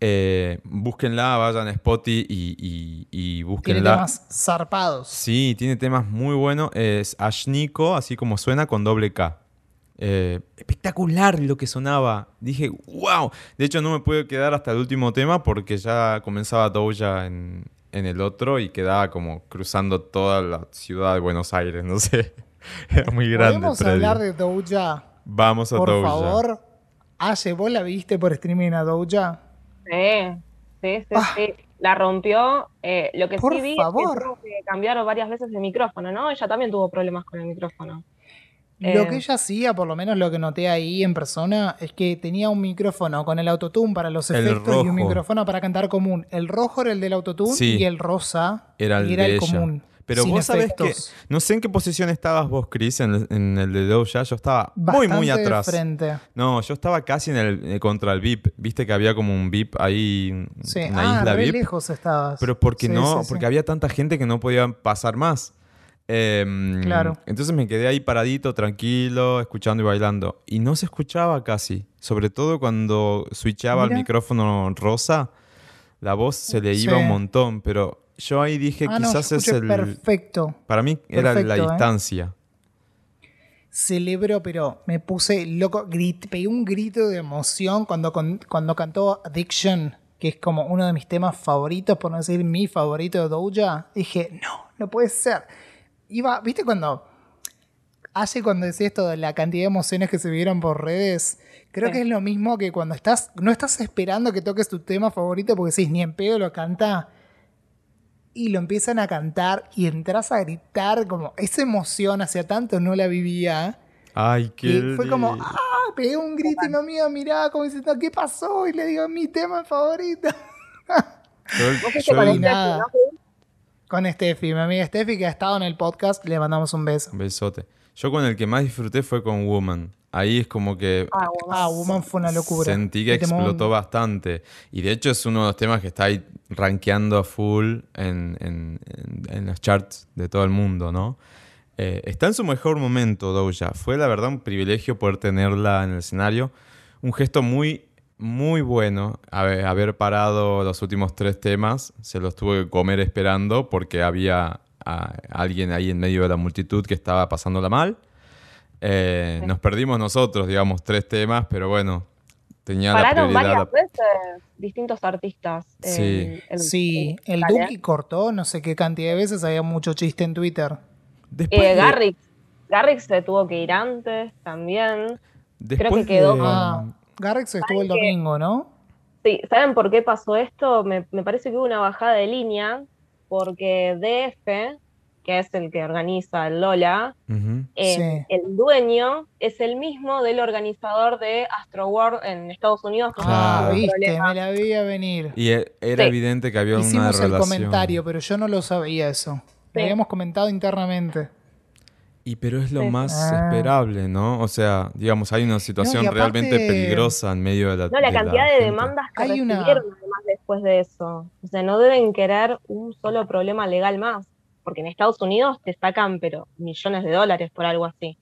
eh, búsquenla, vayan a Spotify y, y, y Tiene búsquenla. temas zarpados. Sí, tiene temas muy buenos. Es Ashniko, así como suena con doble K. Eh, espectacular lo que sonaba. Dije, wow. De hecho, no me pude quedar hasta el último tema porque ya comenzaba Doja en, en el otro y quedaba como cruzando toda la ciudad de Buenos Aires. No sé. Era muy grande. ¿Podemos predio. hablar de Doja? Vamos a Por Doja. favor. Aye, ¿vos la viste por streaming a Doja? Sí, sí, sí, Ah. sí. La rompió. Eh, lo que Por sí vi favor. es que tuvo que cambiar varias veces el micrófono, ¿no? Ella también tuvo problemas con el micrófono. Lo Eh. que ella hacía, por lo menos lo que noté ahí en persona, es que tenía un micrófono con el autotune para los efectos y un micrófono para cantar común. El rojo era el del autotune Sí. y el rosa Era el y era de el ella. común. Pero sin vos sabés que. No sé en qué posición estabas vos, Chris, en, en el de Doja. Yo estaba muy, Bastante muy de atrás. frente. No, yo estaba casi en el, eh, contra el VIP. Viste que había como un VIP ahí, Sí. una ah, isla re VIP. lejos estabas. Pero porque Sí, no, sí, sí. porque había tanta gente que no podía pasar más. Em, Claro. Entonces me quedé ahí paradito, tranquilo, escuchando y bailando. Y no se escuchaba casi. Sobre todo cuando switchaba el micrófono rosa, la voz se le iba Sí. un montón. Pero yo ahí dije, Ah, quizás es el. perfecto. Para mí era la ¿eh? distancia. celebro, pero me puse loco, grit- pegué un grito de emoción cuando, cuando cantó Addiction, que es como uno de mis temas favoritos, por no decir mi favorito de Doja. Dije, no, no puede ser. Iba, ¿viste cuando hace cuando decía esto de la cantidad de emociones que se vieron por redes? Creo Sí. que es lo mismo que cuando estás, no estás esperando que toques tu tema favorito porque decís, ni en pedo lo canta. Y lo empiezan a cantar y entras a gritar como esa emoción hacia tanto no la vivía. Ay, qué. Y fue como, ah, pegué un grito y mi amiga miraba como diciendo, ¿qué pasó? Y le digo, mi tema favorito. Yo- Vos fuiste yo- con Steffi, mi amiga Steffi, que ha estado en el podcast, le mandamos un beso. Un besote. Yo con el que más disfruté fue con Woman. Ahí es como que Ah, bueno. Ah, Woman fue una locura. sentí que Este explotó bastante. Y de hecho es uno de los temas que está ahí rankeando a full en, en- en- en los charts de todo el mundo, ¿no? Eh, está en su mejor momento, Doja. Fue la verdad un privilegio poder tenerla en el escenario. Un gesto muy, muy bueno haber, haber parado los últimos tres temas. Se los tuvo que comer esperando porque había ah, alguien ahí en medio de la multitud que estaba pasándola mal. Eh, Sí. Nos perdimos nosotros, digamos, tres temas, pero bueno, tenía la Pararon prioridad. varias veces distintos artistas. Sí. en- en- Sí, en el. Duki cortó no sé qué cantidad de veces, había mucho chiste en Twitter. Después Eh, de- Garrix. Garrix se tuvo que ir antes también. después creo que quedó de- con- Ah, Garrix estuvo el domingo, ¿no? Sí, ¿saben por qué pasó esto? Me, me parece que hubo una bajada de línea porque DF, que es el que organiza el Lola, Ujú. eh, Sí. el dueño es el mismo del organizador de Astro World en Estados Unidos. Ah, viste, problema. me la veía venir. Y e- era Sí. evidente que había una Hicimos el relación. comentario, pero yo no lo sabía eso. Lo Sí. habíamos comentado internamente. Y pero es lo Sí. más Ah. esperable, ¿no? O sea, digamos, hay una situación aparte- realmente peligrosa en medio de la No, la de cantidad de gente. demandas que Hay una- recibieron además después de eso. O sea, no deben querer un solo problema legal más. Porque en Estados Unidos te sacan, pero millones de dólares por algo así.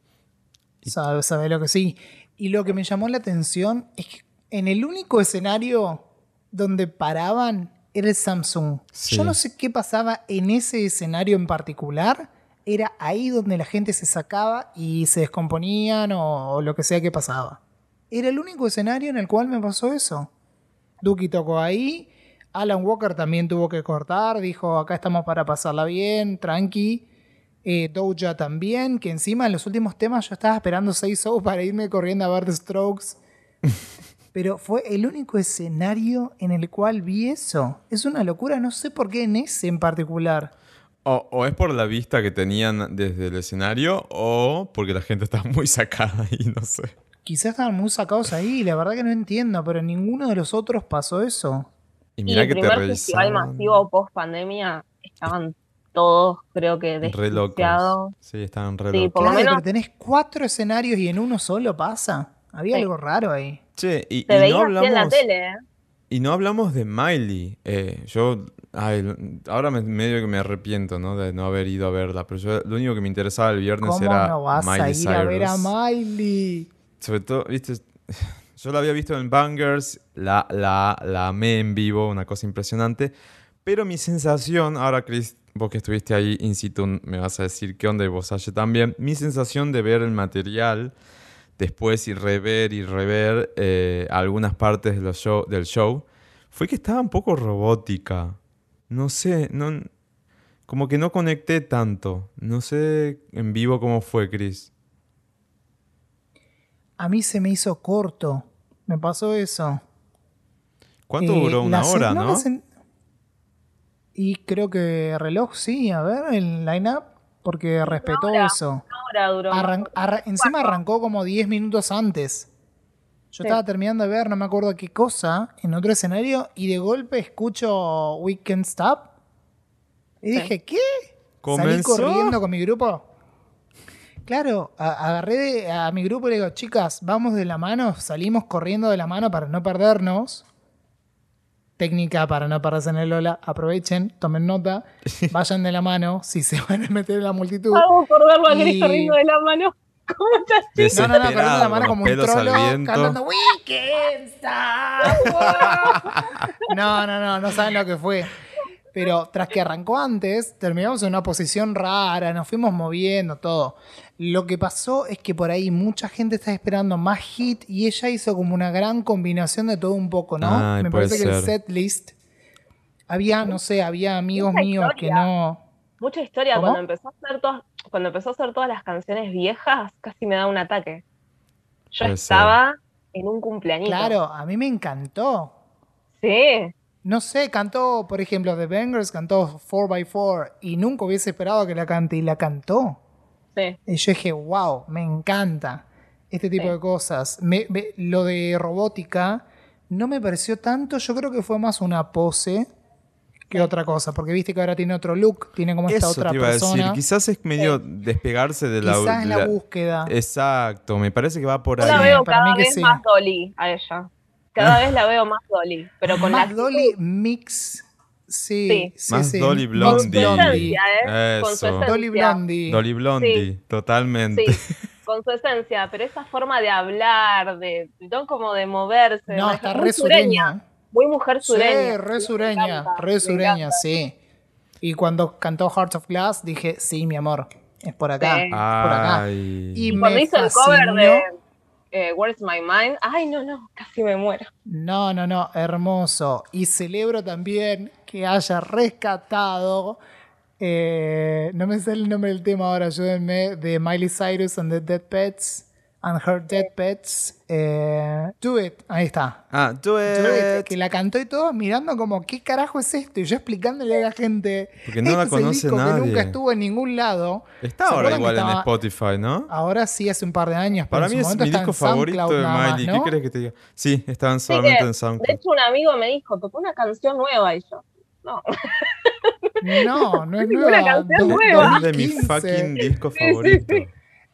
Sabe, sabe lo que sí. Y lo que me llamó la atención es que en el único escenario donde paraban era el Samsung. Sí. Yo no sé qué pasaba en ese escenario en particular. Era ahí donde la gente se sacaba y se descomponían o, o lo que sea que pasaba. Era el único escenario en el cual me pasó eso. Duki tocó ahí. Alan Walker también tuvo que cortar. Dijo, acá estamos para pasarla bien, tranqui. Eh, Doja también, que encima en los últimos temas yo estaba esperando seis shows para irme corriendo a ver The Strokes. Pero fue el único escenario en el cual vi eso. Es una locura, no sé por qué en ese en particular. O, o es por la vista que tenían desde el escenario o porque la gente está muy sacada y no sé. Quizás estaban muy sacados ahí, la verdad que no entiendo, pero en ninguno de los otros pasó eso. Y mira el que te primer festival revisaban masivo post pandemia estaban todos, creo que, desquiciados. Sí, estaban re Sí, locos. por lo Claro, menos- pero tenés cuatro escenarios y en uno solo pasa. Había Sí. algo raro ahí. Che, y, no así en la hablamos... tele, ¿eh? Y no hablamos de Miley. Eh, yo, ay, ahora me- medio que me arrepiento, ¿no? De no haber ido a verla. Pero yo, lo único que me interesaba el viernes ¿Cómo era no vas Miley a ir a ver a. Miley? Sobre todo, viste, yo la había visto en Bangers, la, la, la amé en vivo, una cosa impresionante. Pero mi sensación, ahora Chris, vos que estuviste ahí in situ, me vas a decir qué onda y vos Aye también. Mi sensación de ver el material después y rever y rever eh, algunas partes de los show, del show fue que estaba un poco robótica. No sé, no, como que no conecté tanto. No sé en vivo cómo fue, Chris. A mí se me hizo corto. Me pasó eso. ¿Cuánto Eh, duró? Una hora, ¿no? Y creo que reloj, sí, a ver, el line-up, porque respetó hora. eso. Una hora duró. Arran- arra- encima arrancó como 10 minutos antes. Yo Sí. estaba terminando de ver, no me acuerdo qué cosa, en otro escenario, y de golpe escucho We Can't Stop. Y Sí. dije, ¿qué? Salí ¿Comenzó? corriendo con mi grupo. Claro, a- agarré de- a mi grupo y le digo, chicas, vamos de la mano, salimos corriendo de la mano para no perdernos. Técnica para no perderse en el Lola, aprovechen, tomen nota, vayan de la mano si se van a meter en la multitud. Hago por verlo a Y- corriendo de la mano. ¿Cómo estás? No, no, no, corriendo de la Desesperado, mano con como un pelos trolo al viento. cantando Weekend. No, no, no, no saben lo que fue. Pero tras que arrancó antes, terminamos en una posición rara, nos fuimos moviendo, todo. Lo que pasó es que por ahí mucha gente está esperando más hit y ella hizo como una gran combinación de todo un poco, ¿no? Ay, Me parece que el set list había, no sé, había amigos Mucha míos que no. Mucha historia. ¿Cómo? Cuando empezó a hacer todas, cuando empezó a hacer todas las canciones viejas, casi me da un ataque. Yo Puede ser. estaba en un cumpleañito. Claro, a mí me encantó. Sí. No sé, cantó, por ejemplo, The Bangers cantó 4x4 y nunca hubiese esperado que la cante y la cantó. Sí. Y yo dije, wow, me encanta este tipo Sí. de cosas. Me- me- lo de robótica no me pareció tanto, yo creo que fue más una pose que otra cosa, porque viste que ahora tiene otro look, tiene como esta Eso otra te iba a persona. decir. Quizás es medio despegarse de la. Quizás en de la la- búsqueda. Exacto, me parece que va por Yo la ahí. veo para cada mí que vez sí. más Dolly a ella. Cada vez la veo más Dolly. Pero con Más la Dolly mix. Sí, Sí. sí, Más sí. Dolly Blondie. Con su esencia, ¿eh? Con su Eso. esencia. Dolly Blondie. Dolly Blondie, Sí. totalmente. Sí, con su esencia, pero esa forma de hablar, de ¿no? como de moverse, No, está muy re sureña. Muy mujer sureña. Sí, re Me sureña, encanta, re me sureña, sí. Y cuando cantó Hearts of Glass dije, sí, mi amor, es por acá, Sí. es por acá. Ay. Y Y cuando me hizo el cover de eh, Where's My Mind, ay no, no, casi me muero. No, no, no, hermoso. Y celebro también que haya rescatado, eh, no me sé el nombre del tema ahora, ayúdenme, de Miley Cyrus and the Dead Pets, and Her Dead Pets. eh, Do It, ahí está. Ah, do Do It, que la cantó y todo mirando como, ¿qué carajo es esto? Y yo explicándole a la gente. Porque no la "Este es el conoce disco nadie". Que nunca estuvo en ningún lado. Está ¿Se ahora igual en Spotify, ¿no? Ahora sí, hace un par de años. Para mí es mi disco favorito SoundCloud de Miley. ¿no? ¿Qué crees que te diga? Sí, estaban solamente en de SoundCloud. hecho, un amigo me dijo, tocó una canción nueva y yo, no, No, no es nueva. canción do- nueva. Es de mi 2015. fucking disco Sí, sí.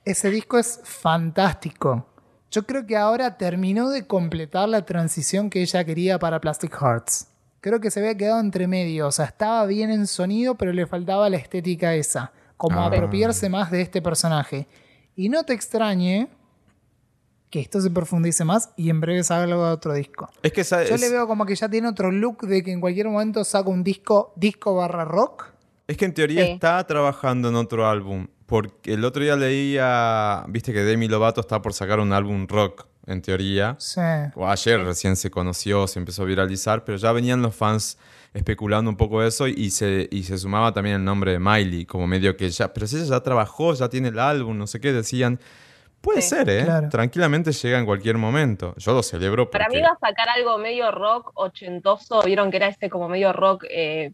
Ese disco es fantástico. Yo creo que ahora terminó de completar la transición que ella quería para Plastic Hearts. Creo que se había quedado entre medio. O sea, estaba bien en sonido, pero le faltaba la estética esa. Como Ah. apropiarse más de este personaje. Y no te extrañe que esto se profundice más y en breve salga otro disco. Es que esa- Yo es, le veo como que ya tiene otro look de que en cualquier momento saca un disco, disco barra rock. es que en teoría Sí. está trabajando en otro álbum. Porque el otro día leía, viste que Demi Lovato está por sacar un álbum rock, en teoría. Sí. O ayer recién se conoció, se empezó a viralizar, pero ya venían los fans especulando un poco eso y se, y se sumaba también el nombre de Miley, como medio que ya, pero si ella ya trabajó, ya tiene el álbum, no sé qué, decían, puede Sí. ser, ¿eh? Claro. Tranquilamente llega en cualquier momento. Yo lo celebro porque... Para mí va a sacar algo medio rock ochentoso, vieron que era este como medio rock eh,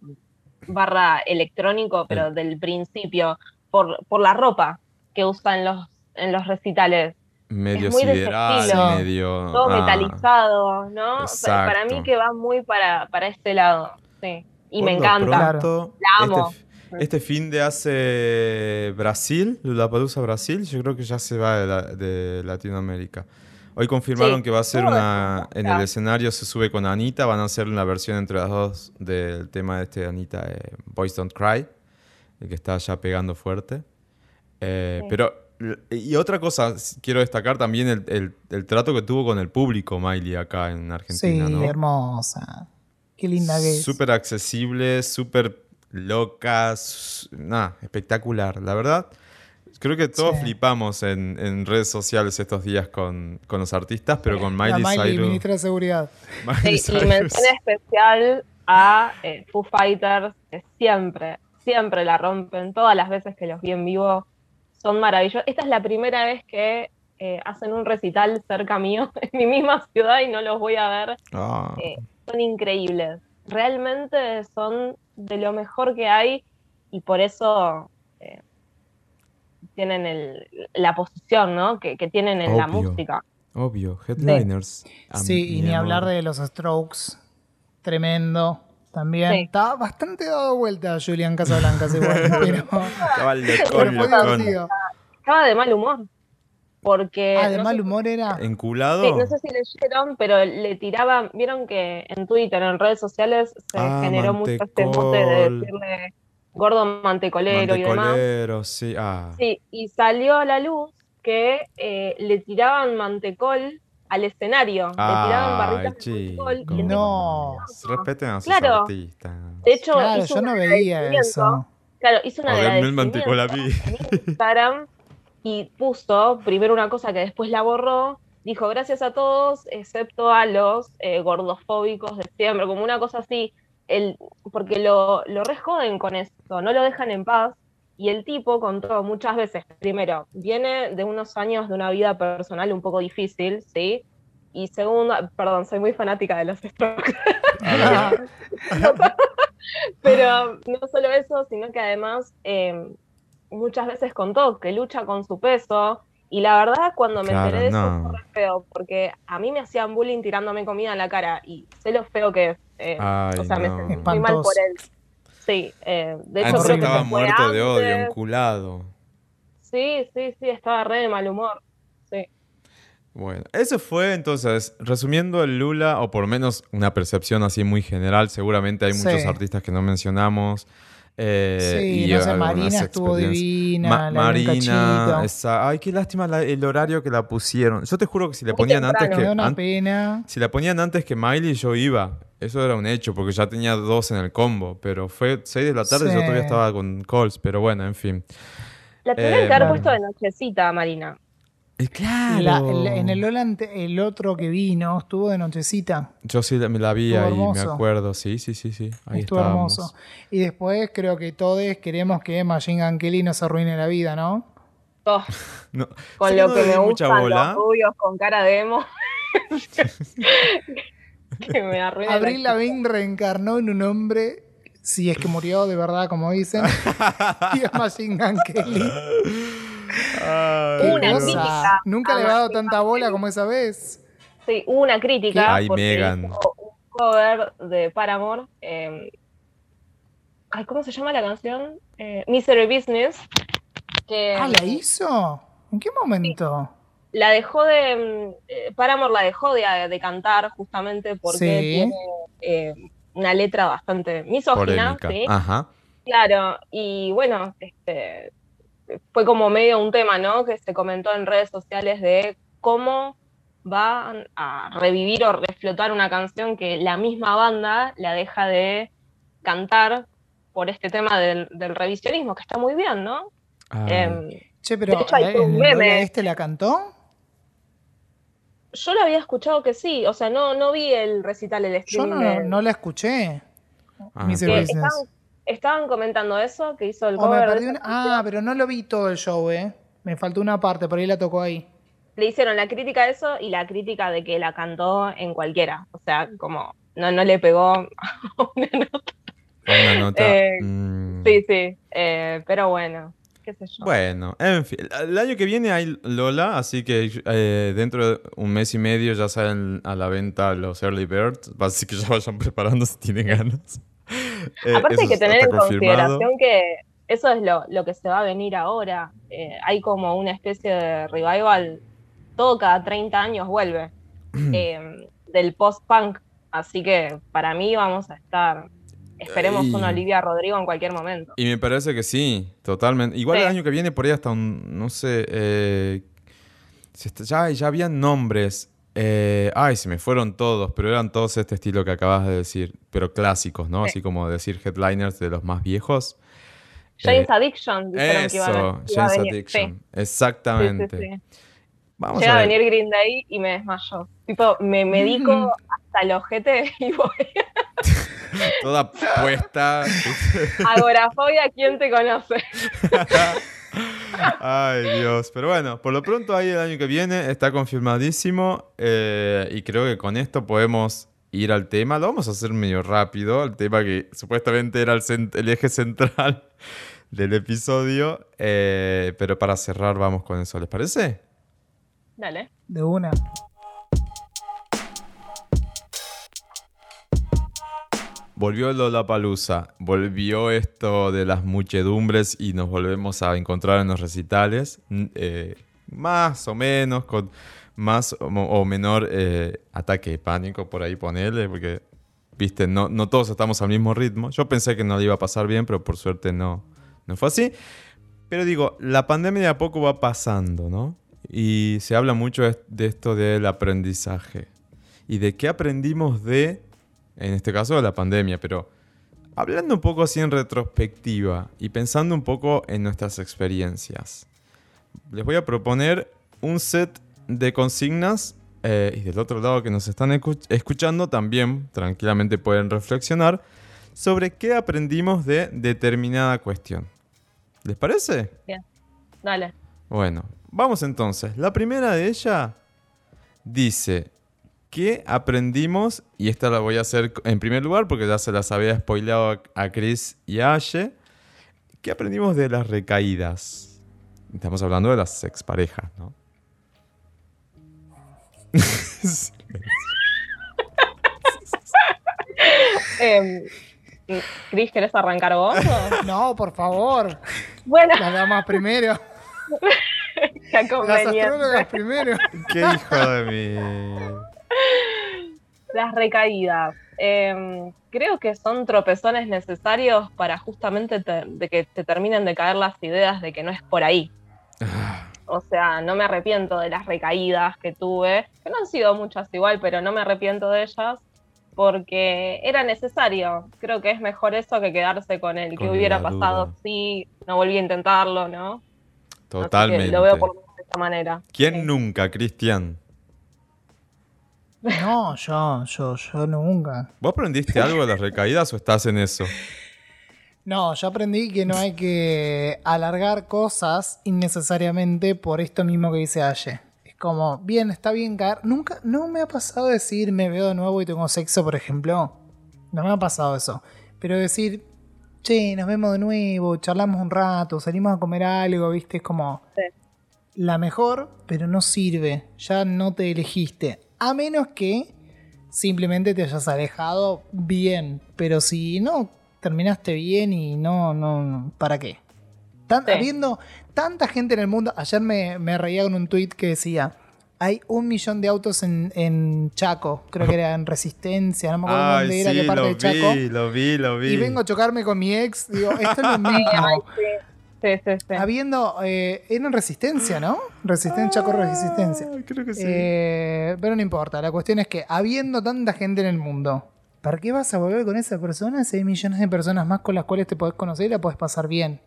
barra electrónico, pero del principio, por, por la ropa que usa en los, en los recitales. medio es muy sideral, estilo. medio... Todo ah, metalizado, ¿no? O sea, para exacto. mí que va muy para, para este lado, sí. Y por me encanta. pronto, La amo. Este, este fin de hace Brasil, Lollapalooza Brasil, yo creo que ya se va de, la- de Latinoamérica. Hoy confirmaron Sí, que va a ser una... En el escenario se sube con Anita, van a hacer una versión entre las dos del tema de este Anita, eh, Boys Don't Cry, el que está ya pegando fuerte. Eh, Sí. Pero, y otra cosa, quiero destacar también el, el- el trato que tuvo con el público Miley acá en Argentina, sí, ¿no? hermosa. Qué linda que es. Súper accesible, súper loca, nada, espectacular. La verdad, creo que todos Sí. flipamos en, en redes sociales estos días con, con los artistas, pero con Miley, la Miley, Cyrus. ministra de Seguridad. Miley Sí, y Cyrus. mención especial a eh, Foo Fighters, que siempre, siempre la rompen. Todas las veces que los vi en vivo son maravillosos. Esta es la primera vez que eh, hacen un recital cerca mío, en mi misma ciudad, y no los voy a ver. Ah, Eh, son increíbles. Realmente son de lo mejor que hay y por eso eh, tienen el- la posición ¿no? que, que tienen en la música. obvio, headliners. Sí, y ni amor. hablar de los Strokes. Tremendo. También. Sí. Estaba bastante dado vuelta Julian Casablancas igual, pero, Estaba el pero. Estaba de mal humor. Porque Ah, de no mal sé- humor era. ¿Enculado? sí, no sé si leyeron, pero le tiraban, vieron que en Twitter, en redes sociales, se Ah, generó mucho este mote de decirle gordo mantecolero y demás. Mantecolero, sí. Ah. Sí, y salió a la luz que eh, le tiraban mantecol al escenario. le tiraban barritas de tipo No. Respeten a sus Claro. artistas. De hecho, Claro, hizo yo no veía eso. Claro, hizo un A verme el agradecimiento mantecol a mí. en Instagram y puso primero una cosa que después la borró. Dijo gracias a todos, excepto a los eh, gordofóbicos de siempre, como una cosa así. El, porque lo, lo rejoden con esto, no lo dejan en paz. Y el tipo contó muchas veces, primero, viene de unos años de una vida personal un poco difícil, ¿sí? Y segundo, perdón, soy muy fanática de los Strokes. Pero no solo eso, sino que además eh, muchas veces contó que lucha con su peso. Y la verdad, cuando me Claro, enteré de eso, fue feo, porque a mí me hacían bullying tirándome comida en la cara y sé lo feo que es. Eh, Ay, o sea, me sentí muy mal por él. Sí, eh, de Ah, hecho creo que estaba muerto de odio, antes. enculado. Sí, sí, sí, estaba re de mal humor. Sí. Bueno, eso fue entonces, resumiendo el Lula, o por lo menos una percepción así muy general, seguramente hay muchos Sí. artistas que no mencionamos. Eh, Sí, y no sé, Marina estuvo divina, Ma- la Marina, esa- ay, qué lástima la- el horario que la pusieron. Yo te juro que si la Muy ponían antes que Me da una an- pena. si la ponían antes que Miley yo iba. Eso era un hecho porque ya tenía dos en el combo, pero fue 6 de la tarde y yo todavía estaba con calls, pero bueno, en fin. La tendrían Eh, que haber bueno. puesto de nochecita, Marina. Eh, claro. La- el- en el Lola el otro que vino estuvo de nochecita. Yo sí la- me la vi Estuvo ahí, me acuerdo. Sí, sí, sí, sí. Ahí estuvo estábamos. hermoso. Y después creo que todos queremos que Machine Gun Kelly nos arruine la vida, ¿no? Oh, No, con sé lo no que me mucha gustan bola. los rubios con cara de emo. que me arruina Abril Lavigne reencarnó en un hombre, si es que murió de verdad, como dicen, y es Machine Gun Kelly. Ay, Una Dios. crítica. Nunca le había dado tanta bola como esa vez. Sí, hubo una crítica Ay, porque Megan. hizo un cover de Paramore. eh, ay, ¿cómo se llama la canción? Eh, Misery Business. Que Ah, ¿la hizo? ¿En qué momento? la dejó de. mm, eh, Paramore la dejó de, de cantar justamente porque Sí. tiene eh, una letra bastante misógina. ¿sí? Ajá. Claro, y bueno, este, fue como medio un tema, ¿no? Que se comentó en redes sociales de cómo van a revivir o reflotar una canción que la misma banda la deja de cantar por este tema del, del revisionismo, que está muy bien, ¿no? Em, Che, pero De hecho, hay ¿en un meme. este la cantó? yo lo había escuchado que sí, o sea, no, no vi el recital, el Yo streaming. no, de- no la escuché. Ah. Business. Estaban, comentando eso, que hizo el O me cover de perdí una-. Ah, pero no lo vi todo el show, ¿eh? Me faltó una parte, por ahí la tocó ahí. le hicieron la crítica a eso y la crítica de que la cantó en cualquiera. O sea, como no, no le pegó una nota. Una nota. Eh, mm. Sí, sí. eh, pero bueno, qué sé yo. Bueno, en fin. El año que viene hay Lola, así que eh, dentro de un mes y medio ya salen a la venta los Early Birds. Así que ya vayan preparando si tienen ganas. Eh, Aparte hay que tener en confirmado. consideración que eso es lo, lo que se va a venir ahora. Eh, hay como una especie de revival. Todo cada 30 años vuelve eh, del post-punk. Así que para mí vamos a estar. Esperemos Y- una Olivia Rodrigo en cualquier momento. Y me parece que sí, totalmente. Igual Sí. el año que viene por ahí hasta un, no sé, eh, ya, ya habían nombres. Eh, ay, se me fueron todos, pero eran todos este estilo que acabas de decir, pero clásicos, ¿no? Sí. Así como decir headliners de los más viejos. James Eh, Addiction dijeron que iba a, Eso, que iba a James venir. Addiction. Sí, Exactamente. sí. Vamos Llega a a ver. venir Green Day y me desmayo. Tipo, me medico hasta el ojete y voy. Toda puesta. Agorafobia, ¿quién te conoce? Ay, Dios. Pero bueno, por lo pronto ahí el año que viene está confirmadísimo. eh, y creo que con esto podemos ir al tema. Lo vamos a hacer medio rápido. El tema que supuestamente era el, cent- el eje central del episodio. eh, pero para cerrar, vamos con eso. ¿Les parece? Dale. De una. Volvió Lollapalooza, volvió esto de las muchedumbres y nos volvemos a encontrar en los recitales, eh, más o menos, con más o, menor eh, ataque de pánico por ahí ponerle, porque, viste, no, no todos estamos al mismo ritmo. Yo pensé que no le iba a pasar bien, pero por suerte no, no fue así. Pero digo, la pandemia de a poco va pasando, ¿no? Y se habla mucho de esto del aprendizaje. Y de qué aprendimos de, en este caso, de la pandemia, pero hablando un poco así en retrospectiva y pensando un poco en nuestras experiencias. Les voy a proponer un set de consignas eh, y del otro lado que nos están escu- escuchando también tranquilamente pueden reflexionar sobre qué aprendimos de determinada cuestión. ¿Les parece? Dale. Bueno, vamos entonces. La primera de ella dice, ¿qué aprendimos? Y esta la voy a hacer en primer lugar porque ya se las había spoileado a- Chris y a Ashe. ¿Qué aprendimos de las recaídas? Estamos hablando de las exparejas, ¿no? Em, Cris, ¿querés arrancar vos? o? No, por favor. Bueno, Las damas primero. Las astrólogas primero. Qué hijo de mí. Las recaídas. Em, creo que son tropezones necesarios para justamente te- de que te terminen de caer las ideas de que no es por ahí. O sea, no me arrepiento de las recaídas que tuve, que no han sido muchas igual, pero no me arrepiento de ellas porque era necesario. Creo que es mejor eso que quedarse con el que Con hubiera la pasado si no volví a intentarlo, ¿no? Que Totalmente. lo veo por de esta manera. ¿Quién Sí. nunca, Cristian? No, yo, yo, yo nunca. ¿Vos aprendiste algo de las recaídas o estás en eso? No, yo aprendí que no hay que alargar cosas innecesariamente por esto mismo que dice Aye. Es como, bien, está bien caer. Nunca, no me ha pasado decir me veo de nuevo y tengo sexo, por ejemplo. No me ha pasado eso. Pero decir, che, nos vemos de nuevo, charlamos un rato, salimos a comer algo, viste, es como Sí. la mejor, pero no sirve. Ya no te elegiste. A menos que simplemente te hayas alejado bien. Pero si no terminaste bien y no, no, no, ¿para qué? Tan- Sí. Habiendo tanta gente en el mundo, ayer me, me reía con un tweet que decía, hay un millón de autos en, en Chaco, creo que era en Resistencia, no me acuerdo Ay, dónde era, sí, qué parte lo de Chaco. vi, lo vi, lo vi. Y vengo a chocarme con mi ex, digo, esto es lo Ay, mismo. Sí. Sí, sí, sí. Habiendo, eh, era en Resistencia, ¿no? Resistencia, Chaco, Resistencia. Creo que sí. Eh, pero no importa, la cuestión es que habiendo tanta gente en el mundo, ¿para qué vas a volver con esa persona si hay millones de personas más con las cuales te podés conocer y la podés pasar bien?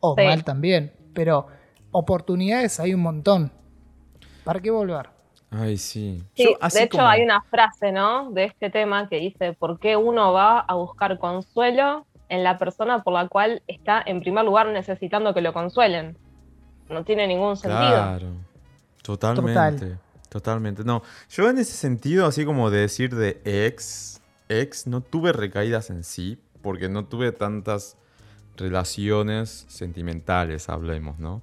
O Sí. mal también, pero oportunidades hay un montón. ¿Para qué volver? Ay, sí. Sí, Yo, así de hecho como- hay una frase, ¿no? De este tema que dice, ¿por qué uno va a buscar consuelo en la persona por la cual está en primer lugar necesitando que lo consuelen? No tiene ningún sentido. Claro. Totalmente. Totalmente. No, yo en ese sentido, así como de decir de ex, ex, no tuve recaídas en sí, porque no tuve tantas relaciones sentimentales, hablemos, ¿no?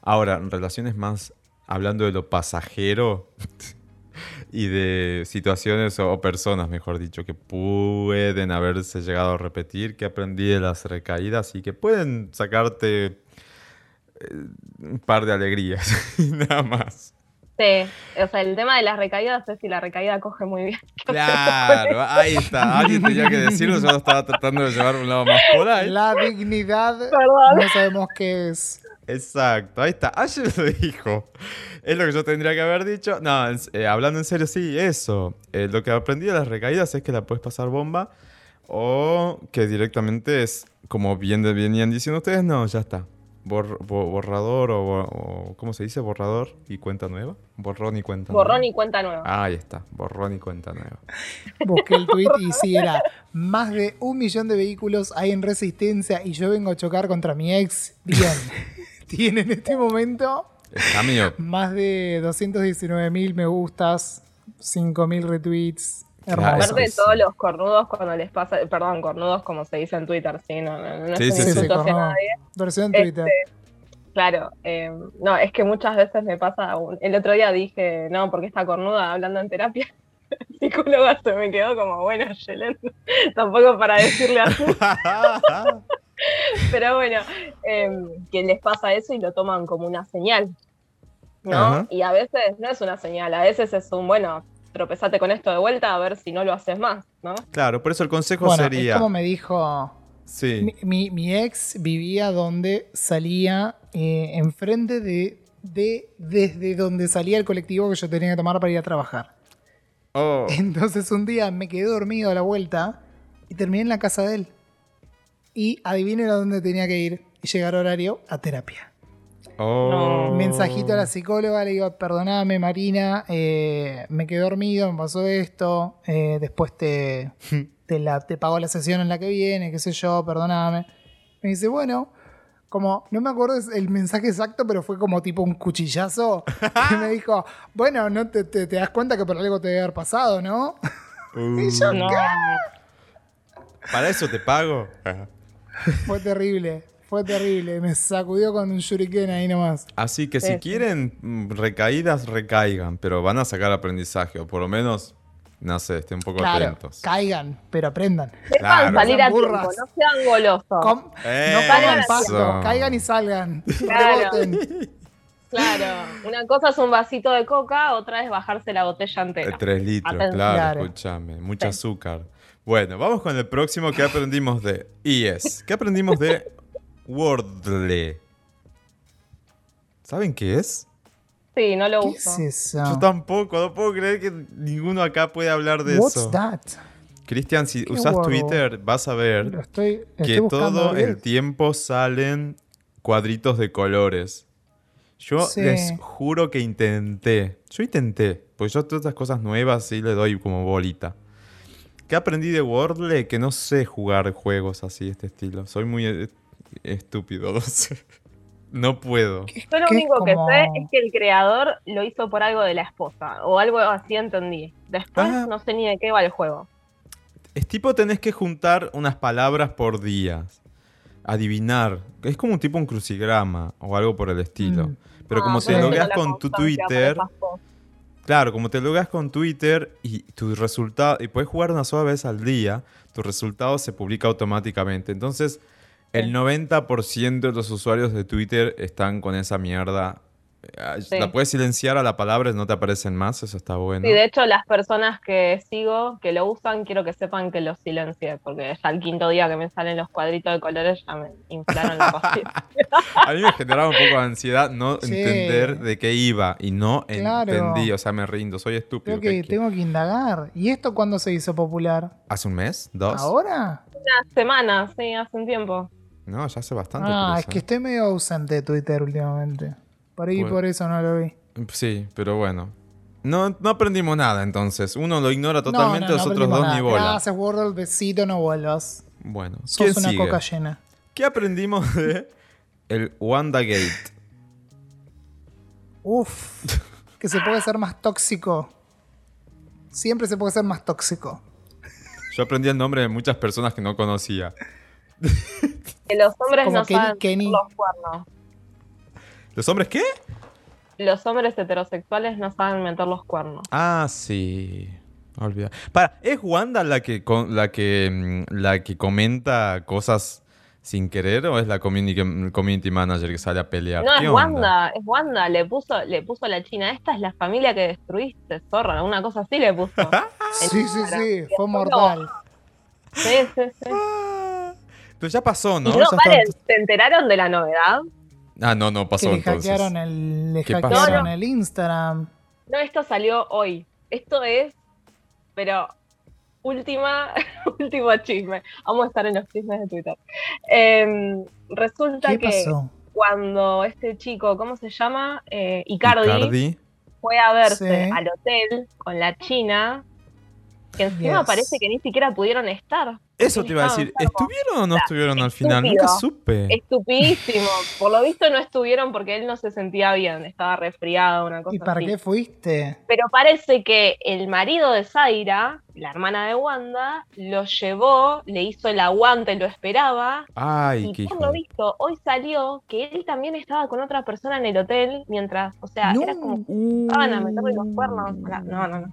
Ahora, en relaciones más, hablando de lo pasajero y de situaciones o, o personas, mejor dicho, que pueden haberse llegado a repetir, que aprendí de las recaídas y que pueden sacarte eh, un par de alegrías, nada más. Sí, o sea, el tema de las recaídas es si la recaída coge muy bien. Claro, ahí está. Alguien tenía que decirlo, yo lo estaba tratando de llevar a un lado más por ahí. La dignidad Perdón. no sabemos qué es. Exacto, ahí está. Ayer lo dijo. Es lo que yo tendría que haber dicho. No, eh, hablando en serio, sí, eso. Eh, lo que aprendí de las recaídas es que la puedes pasar bomba o que directamente es, como bien venían diciendo ustedes, no, ya está. Bor- bo- borrador o, ¿cómo se dice? Borrador y cuenta nueva. Borrón y cuenta Borrón nueva. y cuenta nueva. Ahí está, borrón y cuenta nueva. Busqué el tweet y sí, era más de un millón de vehículos hay en resistencia y yo vengo a chocar contra mi ex. Bien. Tiene en este momento Está mío. más de 219 mil me gustas, 5 mil retweets. Aparte de sí. todos los cornudos cuando les pasa, perdón, cornudos como se dice en Twitter, sí, no, no, no Sí, es sí, un sí. cornudo. nadie. Versión Este, Twitter. Claro, eh, no, es que muchas veces me pasa, un- el otro día dije, no, porque está cornuda hablando en terapia. El psicóloga se me quedó como, bueno, Yelen, tampoco para decirle así, pero bueno, eh, que les pasa eso y lo toman como una señal, ¿no? Ajá. Y a veces no es una señal, a veces es un, bueno, tropezate con esto de vuelta a ver si no lo haces más, ¿no? claro, por eso el consejo Bueno, sería. es como me dijo. Sí. Mi, mi- mi ex vivía donde salía, eh, enfrente de, de. desde donde salía el colectivo que yo tenía que tomar para ir a trabajar. Oh. Entonces un día me quedé dormido a la vuelta y terminé en la casa de él. Y adivinen a dónde tenía que ir y llegar horario a terapia. Oh. Mensajito a la psicóloga, le digo, perdoname Marina, eh, me quedé dormido, me pasó esto, eh, después te, te, la, te pago la sesión en la que viene, qué sé yo, perdoname. Me dice, bueno, como, no me acuerdo el mensaje exacto, pero fue como tipo un cuchillazo. y me dijo, bueno, no te, te- te das cuenta que por algo te debe haber pasado, ¿no? Uh, Y yo, No, Para eso te pago. Fue terrible, fue terrible. Me sacudió con un shuriken ahí nomás. Así que si sí. quieren mm, recaídas, recaigan, pero van a sacar aprendizaje, o por lo menos no sé, estén un poco Claro, atentos. caigan, pero aprendan. Claro. salir a Sean tiempo, no sean golosos. Com- no Eso. coman pasto, caigan y salgan. Claro. Reboten. Claro, una cosa es un vasito de coca, otra es bajarse la botella Eh, entera. Tres litros, Atención. claro, Claro. escúchame. Mucho Sí. azúcar. Bueno, vamos con el próximo que aprendimos de IES. ¿Qué aprendimos de Wordle? ¿Saben qué es? Sí, no lo ¿Qué uso. es eso? Yo tampoco, no puedo creer que ninguno acá puede hablar de What's eso. that? Cristian, si ¿Qué usas Wordle? Twitter, vas a ver estoy, estoy que todo el tiempo salen cuadritos de colores. Yo Sí. les juro que intenté. Yo intenté. Porque yo todas estas cosas nuevas sí le doy como bolita. ¿Qué aprendí de Wordle? Que no sé jugar juegos así de este estilo. Soy muy eh, estúpido. No sé. No puedo. Yo lo único que sé es que el creador lo hizo por algo de la esposa, o algo así entendí. Después Ah. no sé ni de qué va el juego. Es tipo tenés que juntar unas palabras por día. Adivinar. Es como un tipo un crucigrama o algo por el estilo. Mm. Pero Ah, como eso logueas la con tu Twitter. Claro, como te logas con Twitter y tu resultado, y puedes jugar una sola vez al día, tu resultado se publica automáticamente. Entonces, el 90% de los usuarios de Twitter están con esa mierda. Sí. La puedes silenciar a la palabra y no te aparecen más, eso está bueno. Sí, de hecho, las personas que sigo, que lo usan, quiero que sepan que lo silencié, porque ya el quinto día que me salen los cuadritos de colores ya me inflaron la pastilla. A mí me generaba un poco de ansiedad no Sí. entender de qué iba y no Claro. entendí, o sea, me rindo, soy estúpido. Creo que tengo que indagar. ¿Y esto cuándo se hizo popular? ¿Hace un mes? ¿Dos? ¿Ahora? Una semana, sí, hace un tiempo. No, ya hace bastante. Ah, es que estoy medio ausente de Twitter últimamente. Por ahí Bueno. por eso no lo vi. Sí, pero bueno. No, no aprendimos nada entonces. Uno lo ignora No, totalmente, no, no los otros dos nada. ni bola. Gracias, Wordle. Besito, no vuelvas. Bueno, ¿quién Sos una sigue? coca llena. ¿Qué aprendimos de el WandaGate? Uf. que se puede ser más tóxico. Siempre se puede ser más tóxico. Yo aprendí el nombre de muchas personas que no conocía. Que los hombres Como no Kenny- saben Kenny. los cuernos. ¿Los hombres qué? Los hombres heterosexuales no saben meter los cuernos. Ah, sí. Olvida. Para, ¿es Wanda la que, con- la que mm, la que comenta cosas sin querer o es la community, community manager que sale a pelear? No, ¿Qué es onda? Wanda, es Wanda, le puso, le puso a la China, esta es la familia que destruiste, zorra, una cosa así le puso. Sí, sí, sí. Fue mortal. Sí, sí, sí. Ah, Pero ya pasó, ¿no? y no, ¿se enteraron de la novedad? Ah, no, no Que pasó le entonces. hackearon el, le ¿Qué hackearon pasó? el Instagram. No, esto salió hoy. Esto es, pero última, último chisme. Vamos a estar en los chismes de Twitter. Em, resulta ¿Qué que pasó? cuando este chico, ¿cómo se llama? Eh, Icardi, Icardi. fue a verse Sí. al hotel con la China, que encima Yes. parece que ni siquiera pudieron estar. Eso te iba a decir. ¿Estuvieron o no estuvieron al final? estúpido. Nunca supe. Estupidísimo. Por lo visto no estuvieron porque él no se sentía bien, estaba resfriado, una cosa ¿Y para así. qué fuiste? Pero parece que el marido de Zaira, la hermana de Wanda, lo llevó, le hizo el aguante, lo esperaba. Ay, qué Y hijo por lo visto, hoy salió que él también estaba con otra persona en el hotel mientras, o sea, No. era como estaban a meterle los cuernos. No, no, no.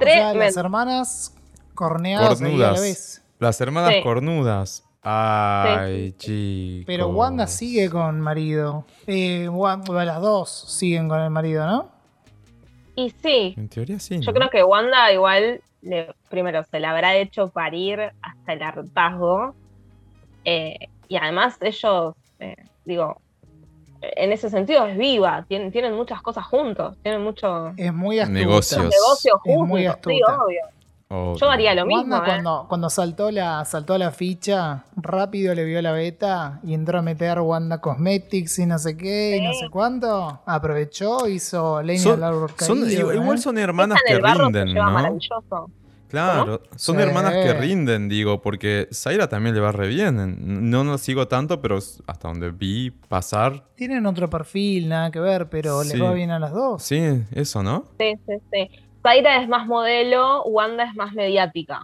O sea, las hermanas corneadas ahí a la Cornudas. vez. Las hermanas Sí. cornudas. Ay, chicos. Pero Wanda sigue con marido. Eh, Wan- bueno, las dos siguen con el marido, ¿no? Y sí, En teoría sí. yo ¿no? creo que Wanda igual, le- primero, se la habrá hecho parir hasta el hartazgo. eh, y además ellos, eh, digo, en ese sentido es viva, tienen, tienen muchas cosas juntos, tienen muchos Es muy astuta. Negocios. negocios Es juntos. muy sí, obvio. Obvio. Yo haría lo mismo. ¿eh? cuando, cuando saltó la saltó la ficha, rápido le vio la beta y entró a meter Wanda Cosmetics y no sé qué y no sé cuánto. Aprovechó, hizo leña Son- al árbol son- caído, igual ¿eh? son hermanas que rinden, ¿no? Claro, son Sí. hermanas que rinden, digo, porque Zaira también le va re bien. No lo sigo tanto, pero hasta donde vi pasar, Tienen otro perfil, nada que ver, pero Sí. les va bien a las dos. sí, eso, ¿no? Sí, sí, sí. Zaira es más modelo, Wanda es más mediática.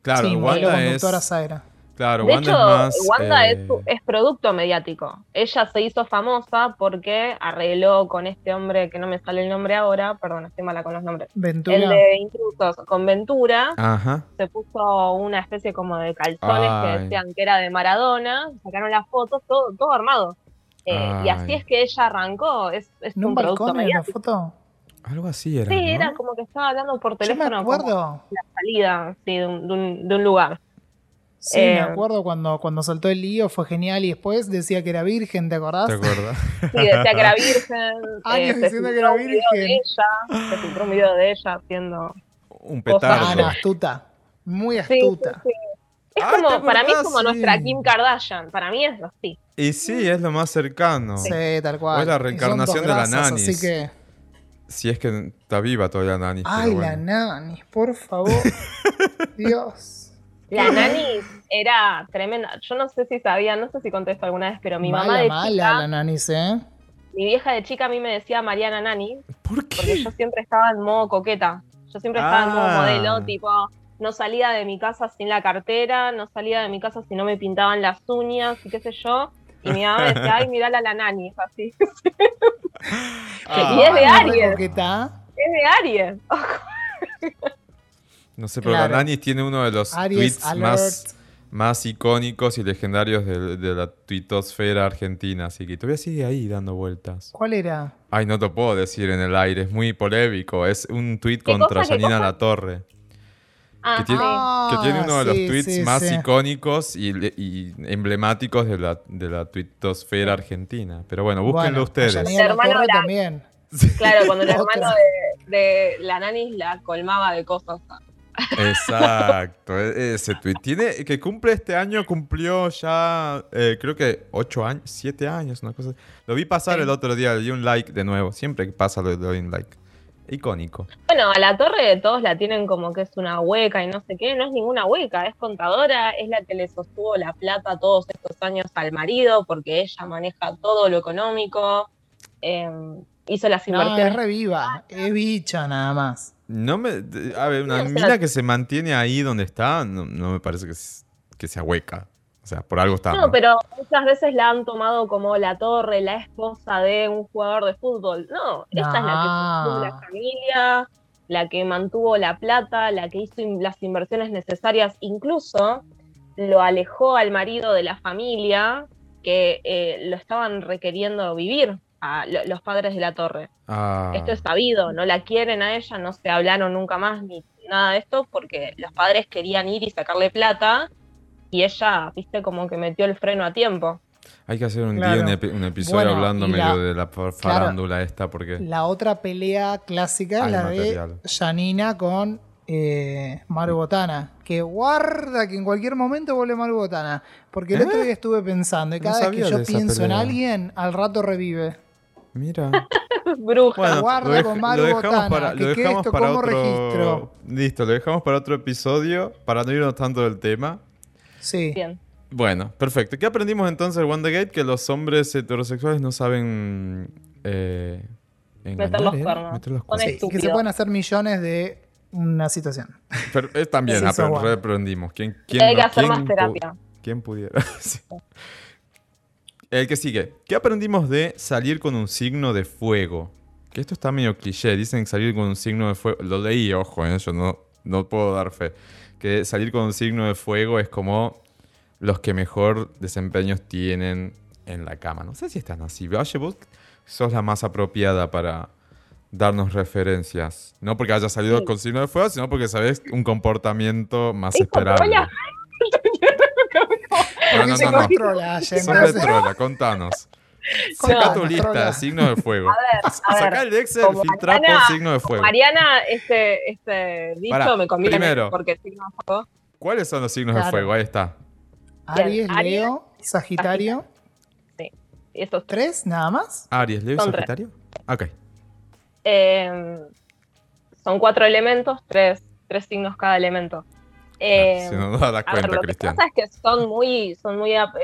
Claro, sí, modelo Wanda es... Zaira. Claro, de Wanda hecho, es más. Wanda es, eh, es producto mediático. Ella se hizo famosa porque arregló con este hombre, que no me sale el nombre ahora, perdón, estoy mala con los nombres. Ventura. El de Intrusos, con Ventura, Ajá. se puso una especie como de calzones Ay. que decían que era de Maradona, sacaron las fotos, todo, todo armado. Eh, y así es que ella arrancó, es, es ¿En un un producto en la mediático. foto? Algo así era. Sí, ¿no? era como que estaba hablando por Yo me teléfono acuerdo. la salida sí, de, un, de un- de un lugar. Sí, me Eh, acuerdo cuando, cuando saltó el lío, fue genial y después decía que era virgen, ¿te acordás? ¿Te acuerdas? Sí, decía que era virgen. Años se diciendo que filtró era un video de virgen. ella, se filtró un video de ella haciendo. Un Cosas Ah, petardo. no, astuta. Muy Sí, sí, astuta. sí. Es Ah, como, ¿te para mí es acordás? como nuestra Kim Kardashian. Para mí es así. Y sí, es lo más cercano. Sí, tal cual. O es la reencarnación de la Nanis. Así que. Si es que está viva todavía Nani. Ay, la. Nanis, por favor. Dios. La nani era tremenda. Yo no sé si sabía, no sé si contesto alguna vez, pero mi mala, mamá de mala chica, la Nanis, ¿eh? mi vieja de chica a mí me decía Mariana Nani, ¿Por porque qué? yo siempre estaba en modo coqueta. Yo siempre estaba en modo Ah. modelo, tipo, no salía de mi casa sin la cartera, no salía de mi casa si no me pintaban las uñas y qué sé yo. Y mi mamá me decía, ay, mirala a la nani, así. Ah, Y es de Mala, Aries. coqueta. Es de Aries. No sé, pero Claro. la Nani tiene uno de los Aries tweets alert. más, más icónicos y legendarios de, de la tuitosfera argentina. Así que todavía sigue ahí dando vueltas. ¿Cuál era? Ay, no te puedo decir en el aire, es muy polémico. Es un tweet ¿Qué contra cosa, qué Janina? La Torre. Que tiene- sí. que tiene uno de los sí, tweets sí, más sí. icónicos y, y emblemáticos de la, de la tuitosfera argentina. Pero bueno, búsquenlo Bueno, ustedes. La Hermano la- también. Claro, cuando el hermano de, de la nani la colmaba de cosas. Exacto, e- ese tweet. Tiene, que cumple este año, cumplió ya, eh, creo que 8 años, 7 años, una cosa. Lo vi pasar Sí. el otro día, le di un like de nuevo. Siempre que pasa le doy un like. Icónico. Bueno, a la torre todos la tienen como que es una hueca y no sé qué, no es ninguna hueca, es contadora, es la que le sostuvo la plata todos estos años al marido porque ella maneja todo lo económico, eh, hizo las No, es inversiones. reviva. Es bicha nada más. No me, a ver, una mina que se mantiene ahí donde está, no, no me parece que, que sea hueca. O sea, por algo está. No, ¿no? pero muchas veces la han tomado como la torre, la esposa de un jugador de fútbol. No, ella es la que Ah. sostuvo la familia, la que mantuvo la plata, la que hizo in- las inversiones necesarias, incluso lo alejó al marido de la familia que eh, lo estaban requiriendo vivir a lo- los padres de la torre. Ah, Esto es sabido, no la quieren a ella, no se hablaron nunca más ni nada de esto porque los padres querían ir y sacarle plata y ella, viste, como que metió el freno a tiempo. Hay que hacer un Claro. día un, epi- un episodio Bueno, hablando medio de la fa- farándula esta, porque... La otra pelea clásica, Hay la material. de Janina con eh, Maru Botana. Que guarda que en cualquier momento vuelve Maru Botana. Porque el ¿Eh? otro día estuve pensando, y No cada vez que yo pienso en alguien, al rato revive. Mira. Bruja. Bueno, Guarda dej- con Maru Botana, para, que quede esto para como otro... registro. Listo, lo dejamos para otro episodio, para no irnos tanto del tema. Sí. Bien. Bueno, perfecto. ¿Qué aprendimos entonces en WandaGate? Que los hombres heterosexuales no saben... Eh, engañar, Meter los cuernos. Meter los cuernos. Sí, que se pueden hacer millones de una situación. Pero, eh, también Sí, apre- eso bueno. aprendimos. ¿Quién, quién Hay que no- hacer quién más terapia. ¿Quién pudiera? Sí. El que sigue. ¿Qué aprendimos de salir con un signo de fuego? Que esto está medio cliché. Dicen salir con un signo de fuego. Lo leí, ojo, eh, yo no, no puedo dar fe. Que salir con un signo de fuego es como los que mejor desempeños tienen en la cama. No sé si están así. Valle, vos sos la más apropiada para darnos referencias. No porque hayas salido Sí. con signo de fuego, sino porque sabes un comportamiento más Hijo, esperable. No, no, no, no. Sos no sé. de tu lista trola. de signos de fuego. A ver, a Saca ver. el Excel, como filtra por Mariana- signo de fuego. Mariana, este, este dicho Pará, me conviene primero. porque si no juego. ¿Cuáles son los signos de Claro. fuego? Ahí está. Aries, Aries, Leo, Sagitario. Esos ¿Tres nada más? Aries, Leo y. Sagitario. Ok. eh, son cuatro elementos, tres, tres signos cada elemento. Eh, si no nos das A ver, cuenta, lo que Cristian. pasa es que son muy, son muy, ap-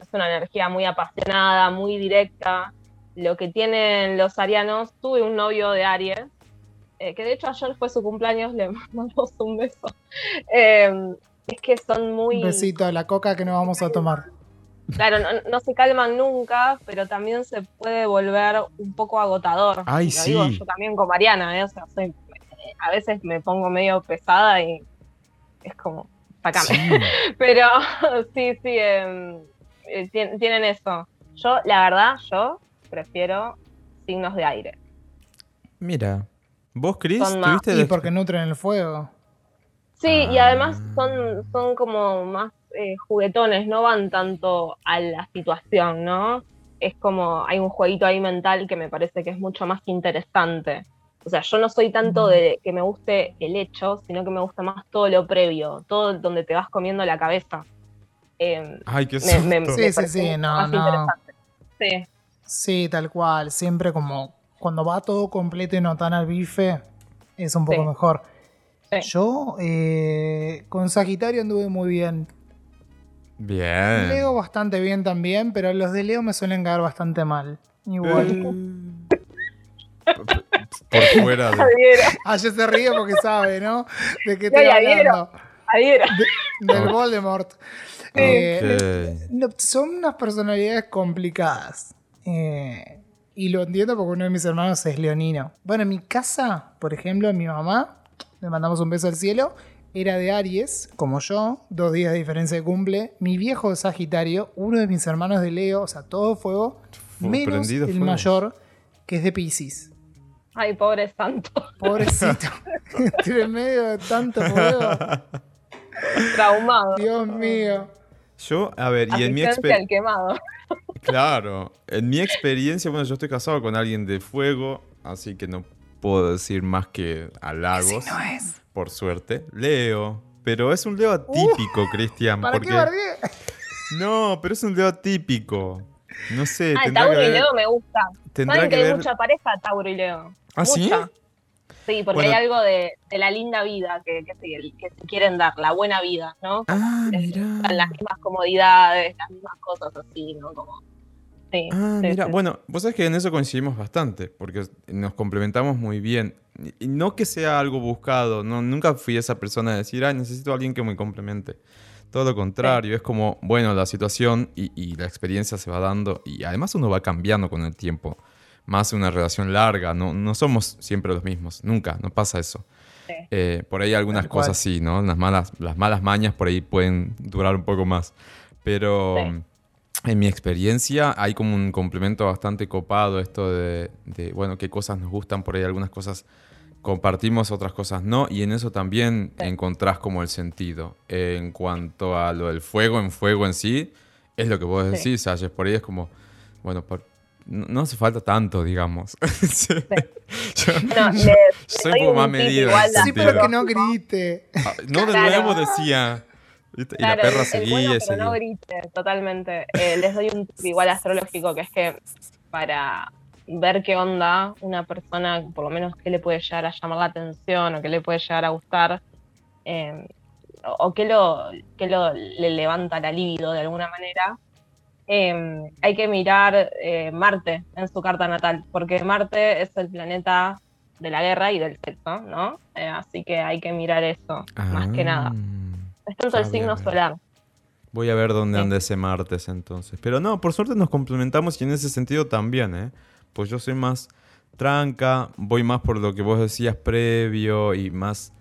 es una energía muy apasionada, muy directa. Lo que tienen los arianos, tuve un novio de Aries, eh, que de hecho ayer fue su cumpleaños, le mandamos un beso. Eh, es que son muy... Un besito a la coca que nos vamos a tomar. Claro, no, se calman nunca, pero también se puede volver un poco agotador. Ay, Lo sí. digo yo también con Mariana, ¿eh? o sea, soy- a veces me pongo medio pesada y es como, sacame. Sí. Pero sí, sí, em, eh, tien- tienen eso. Yo, la verdad, yo prefiero signos de aire. Mira, vos, Chris, Son más- tuviste Y de- porque nutren el fuego. Sí, y Ah. además son, son como más eh, juguetones, no van tanto a la situación, ¿no? Es como, hay un jueguito ahí mental que me parece que es mucho más interesante. O sea, yo no soy tanto de que me guste el hecho, sino que me gusta más todo lo previo, todo donde te vas comiendo la cabeza. Eh, Ay, qué me, me- susto. Sí, me sí, sí, no, no. Sí, Sí, tal cual. Siempre como cuando va todo completo y no tan al bife, es un poco Sí. mejor. Sí. Yo eh, con Sagitario anduve muy bien. Bien. Leo bastante bien también, pero los de Leo me suelen caer bastante mal. Igual. Eh, Por fuera de... adhiero, Ah, se ríe porque sabe, ¿no? De qué Ya, estoy hablando. Del Voldemort. Eh, no, son unas personalidades complicadas. Eh, y lo entiendo porque uno de mis hermanos es leonino. Bueno, en mi casa, por ejemplo, mi mamá, le mandamos un beso al cielo, era de Aries, como yo, dos días de diferencia de cumple. Mi viejo de Sagitario, uno de mis hermanos de Leo, o sea, todo fuego, Fu- menos el fuego. mayor, que es de Pisces. Ay, pobre santo, Pobrecito. Entre medio de tanto fuego. traumado. Dios mío. Yo, a ver, y en mi experiencia... quemado. Claro, en mi experiencia, bueno, yo estoy casado con alguien de fuego, así que no puedo decir más que halagos, No es. por suerte. Leo, pero es un Leo atípico, Cristian, ¿Para porque... qué? No, pero es un Leo atípico. No sé, Ah, Tauro y ver... Leo me gusta. Tendrá Saben que que hay ver... mucha pareja Tauro y Leo. ¿Ah, sí? Mucha. Sí, porque Bueno. hay algo de, de la linda vida que, que, se, que se quieren dar, la buena vida, ¿no? Ah, Las mismas comodidades, las mismas cosas así, ¿no? Como, sí, Ah, sí, mira, sí. bueno, vos sabés que en eso coincidimos bastante, porque nos complementamos muy bien. Y no que sea algo buscado, no, nunca fui esa persona de decir, ay, necesito a alguien que me complemente. Todo lo contrario, es como, bueno, la situación y, y la experiencia se va dando y además uno va cambiando con el tiempo. Más una relación larga, no, no somos siempre los mismos, nunca, no pasa eso. Sí. Eh, por ahí algunas Tal cual. cosas sí, ¿no? Las malas, las malas mañas por ahí pueden durar un poco más. Pero Sí. en mi experiencia hay como un complemento bastante copado esto de, de, bueno, qué cosas nos gustan, por ahí algunas cosas compartimos, otras cosas no, y en eso también Sí. encontrás como el sentido. En cuanto a lo del fuego en fuego en sí, es lo que vos decís, Ayes, por ahí es como, bueno, por- no, hace falta tanto, digamos. Sí. Yo- No, le- soy un poco más tip medido. en igual ese a- Sí, pero que no grite. Ah, No, de Claro. nuevo decía. Y Claro, la perra el seguía bueno, pero no grite, totalmente. Eh, les doy un tip igual astrológico, que es que para ver qué onda una persona, por lo menos qué le puede llegar a llamar la atención o qué le puede llegar a gustar, eh, o, o qué, lo, qué lo le levanta la libido de alguna manera, eh, hay que mirar eh, Marte en su carta natal, porque Marte es el planeta de la guerra y del sexo, ¿no? Eh, así que hay que mirar eso, más que nada. Ah, Es tanto el signo solar. Voy a ver dónde Sí. anda ese martes entonces. Pero no, por suerte nos complementamos y en ese sentido también, ¿eh? Pues yo soy más tranca, voy más por lo que vos decías previo y más,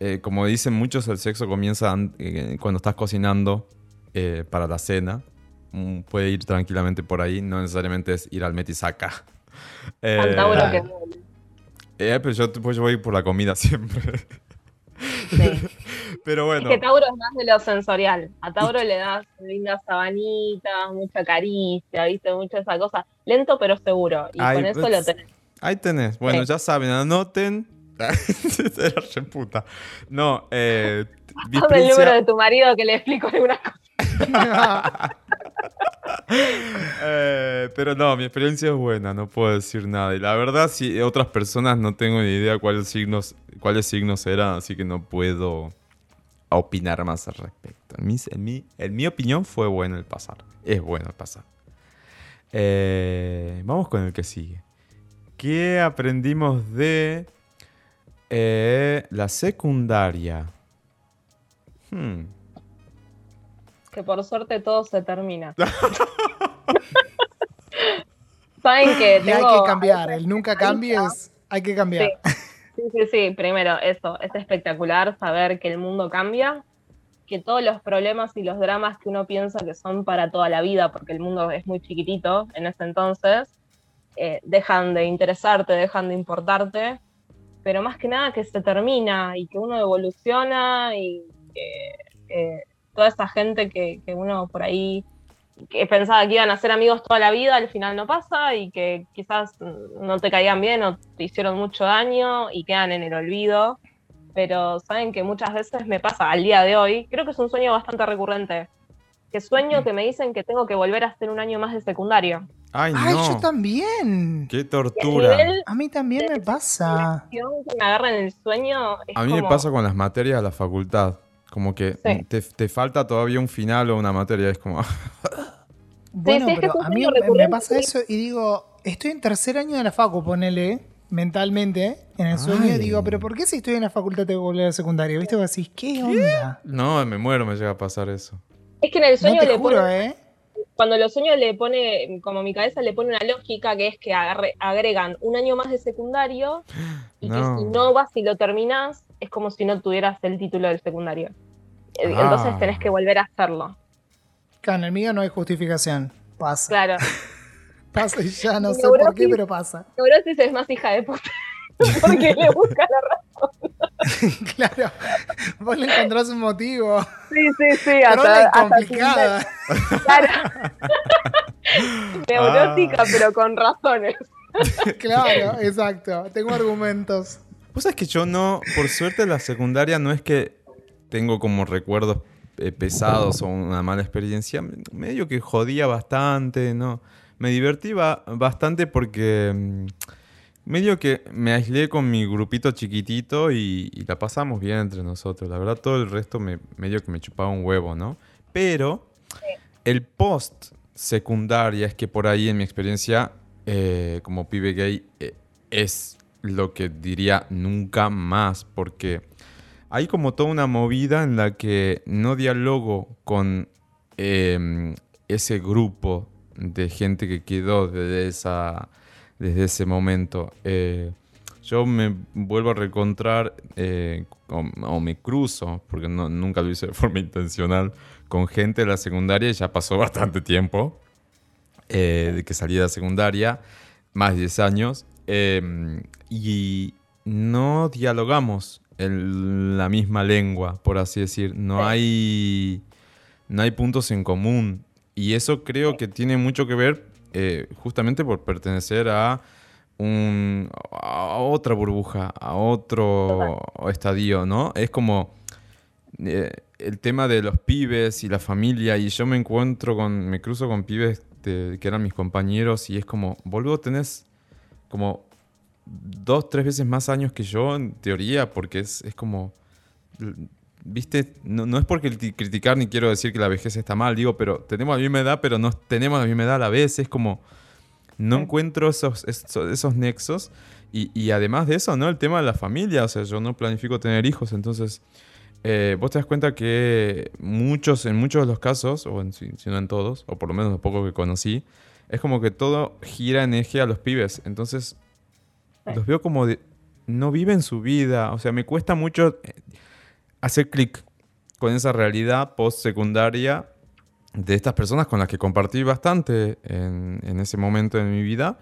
eh, como dicen muchos, el sexo comienza an- cuando estás cocinando para la cena. Mm, Puede ir tranquilamente por ahí, no necesariamente es ir al metisaca. Eh, claro. que eh, pero yo, pues yo voy por la comida siempre. Sí. Pero bueno. Es que Tauro es más de lo sensorial. A Tauro le das lindas sabanitas, mucha caricia, ¿viste? Mucha esa cosa. Lento pero seguro. Y Ay, con eso pues, lo tenés. Ahí tenés. Bueno, Sí. ya saben, anoten. Era. No, eh. El número de tu marido que le explico algunas cosas. Eh, pero no, mi experiencia es buena, no puedo decir nada. Y la verdad, si otras personas no tengo ni idea cuáles signos, cuáles signos eran, así que no puedo opinar más al respecto. En mi, en mi, en mi opinión fue bueno el pasar. Es bueno el pasar. Eh, vamos con el que sigue. ¿Qué aprendimos de eh, la secundaria? Hmm. Que por suerte todo se termina. Saben que Y hay que cambiar, el nunca cambies, hay que cambiar. Sí, sí, sí, primero eso, es espectacular saber que el mundo cambia, que todos los problemas y los dramas que uno piensa que son para toda la vida, porque el mundo es muy chiquitito en ese entonces, eh, dejan de interesarte, dejan de importarte, pero más que nada que se termina y que uno evoluciona y que eh, toda esa gente que, que uno por ahí que pensaba que iban a ser amigos toda la vida, al final no pasa y que quizás no te caían bien o te hicieron mucho daño y quedan en el olvido. Pero saben que muchas veces me pasa al día de hoy, creo que es un sueño bastante recurrente, que sueño que me dicen que tengo que volver a hacer un año más de secundario. Ay, Ay, no. yo también. Qué tortura. A mí también me pasa. que me agarra en el sueño es A mí me pasa con las materias de la facultad. Como que Sí. te, te falta todavía un final o una materia. Es como, Bueno, sí, pero es a mí sueño me- pasa eso y digo, estoy en tercer año de la facu, ponele, mentalmente, en el sueño, y Ay. digo, pero ¿por qué si estoy en la facultad tengo que volver al secundario? ¿Viste? Vos decís, ¿qué onda? no, me muero, me llega a pasar eso. Es que en el No sueño te le juro, pone- ¿eh? cuando los sueños le pone, como mi cabeza le pone una lógica que es que agarre- agregan un año más de secundario y No. que si no vas y lo terminas, es como si no tuvieras el título del secundario. Eh, Ah. Entonces tenés que volver a hacerlo. Acá en el mío no hay justificación. Pasa. Claro. Pasa y ya no sé por qué, pero pasa. Neurosis es más hija de puta. Porque le busca la claro. Vos le encontrás un motivo. Sí, sí, sí. Y hasta complicada. Claro. Neurótica, pero con razones. claro, exacto. Tengo argumentos. Vos sabés que yo no, por suerte la secundaria no es que tengo como recuerdos eh, pesados o una mala experiencia. Medio que jodía bastante, ¿no? Me divertí ba- bastante porque mm, medio que me aislé con mi grupito chiquitito y, la pasamos bien entre nosotros. La verdad todo el resto me, medio que me chupaba un huevo, ¿no? Pero el post secundaria es que por ahí en mi experiencia eh, como pibe gay eh, es lo que diría nunca más porque hay como toda una movida en la que no dialogo con eh, ese grupo de gente que quedó desde, esa, desde ese momento. Eh, yo me vuelvo a reencontrar eh, o, me cruzo, porque nunca lo hice de forma intencional, con gente de la secundaria ya pasó bastante tiempo eh, de que salí de la secundaria, más de 10 años, eh, y no dialogamos en la misma lengua, por así decir. No hay, no hay puntos en común. Y eso creo que tiene mucho que ver eh, justamente por pertenecer a, un, a otra burbuja, a otro estadio, ¿no? Es como eh, el tema de los pibes y la familia y yo me encuentro con, me cruzo con pibes de- que eran mis compañeros y es como, boludo, tenés como dos, tres veces más años que yo en teoría porque es, es como, viste, no, no es porque criti- criticar ni quiero decir que la vejez está mal, digo, pero tenemos la misma edad, pero no tenemos la misma edad a la vez, es como, no Sí. encuentro esos, esos, esos nexos y, y además de eso, ¿no? El tema de la familia, o sea, yo no planifico tener hijos, entonces eh, vos te das cuenta que muchos, en muchos de los casos, o en, si, si no en todos, o por lo menos los pocos que conocí, es como que todo gira en eje a los pibes. Entonces, Sí. los veo como de, no viven su vida. O sea, me cuesta mucho eh, hacer clic con esa realidad post-secundaria de estas personas con las que compartí bastante en, en ese momento de mi vida,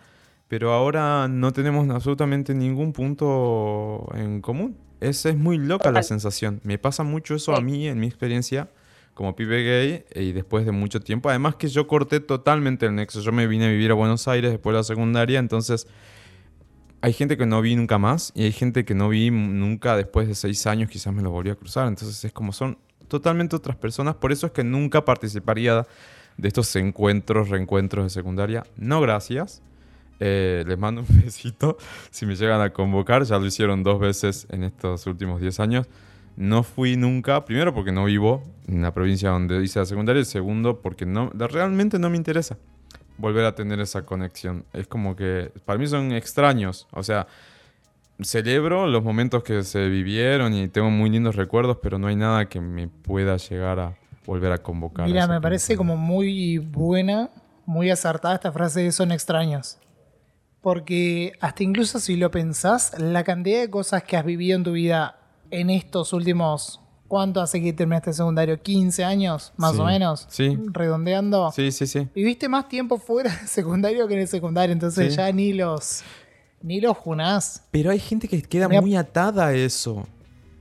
pero ahora no tenemos absolutamente ningún punto en común. Es, es muy loca la sensación. Me pasa mucho eso a mí en mi experiencia como pibe gay eh, y después de mucho tiempo. Además que yo corté totalmente el nexo. Yo me vine a vivir a Buenos Aires después de la secundaria, entonces hay gente que no vi nunca más y hay gente que no vi nunca después de seis años, quizás me lo volví a cruzar. Entonces es como son totalmente otras personas. Por eso es que nunca participaría de estos encuentros, reencuentros de secundaria. No, gracias. Eh, les mando un besito si me llegan a convocar. Ya lo hicieron dos veces en estos últimos 10 años. No fui nunca, primero porque no vivo en la provincia donde hice la secundaria y segundo porque no, realmente no me interesa volver a tener esa conexión. Es como que para mí son extraños. O sea, celebro los momentos que se vivieron y tengo muy lindos recuerdos, pero no hay nada que me pueda llegar a volver a convocar. Mira, me parece como muy buena, muy acertada esta frase de son extraños. Porque hasta incluso si lo pensás, la cantidad de cosas que has vivido en tu vida en estos últimos, ¿cuánto hace que terminaste el secundario? ¿15 años? Más Sí. o menos. Sí. Redondeando. Sí, sí, sí. Viviste más tiempo fuera del secundario que en el secundario, entonces Sí. ya ni los ni los junás. Pero hay gente que queda Mira- muy atada a eso.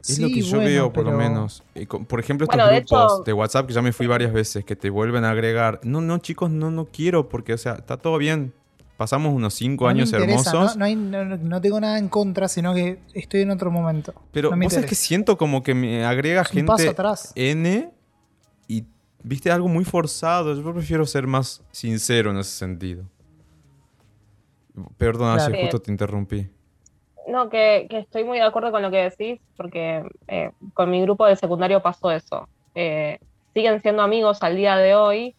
Es lo Sí, que yo bueno, veo, por lo menos. Con- Por ejemplo, estos Bueno, de grupos hecho- de WhatsApp que ya me fui varias veces, que te vuelven a agregar. No, no, chicos, no, no quiero, porque, o sea, está todo bien. Pasamos unos cinco No me años interesa, hermosos. No, no hay- no- no tengo nada en contra, sino que estoy en otro momento. Pero vos sabés que siento como que me agrega Es un paso gente atrás. N y viste algo muy forzado. Yo prefiero ser más sincero en ese sentido. Perdona Claro. si justo te interrumpí. No, que, que estoy muy de acuerdo con lo que decís, porque eh, con mi grupo de secundario pasó eso. Eh, siguen siendo amigos al día de hoy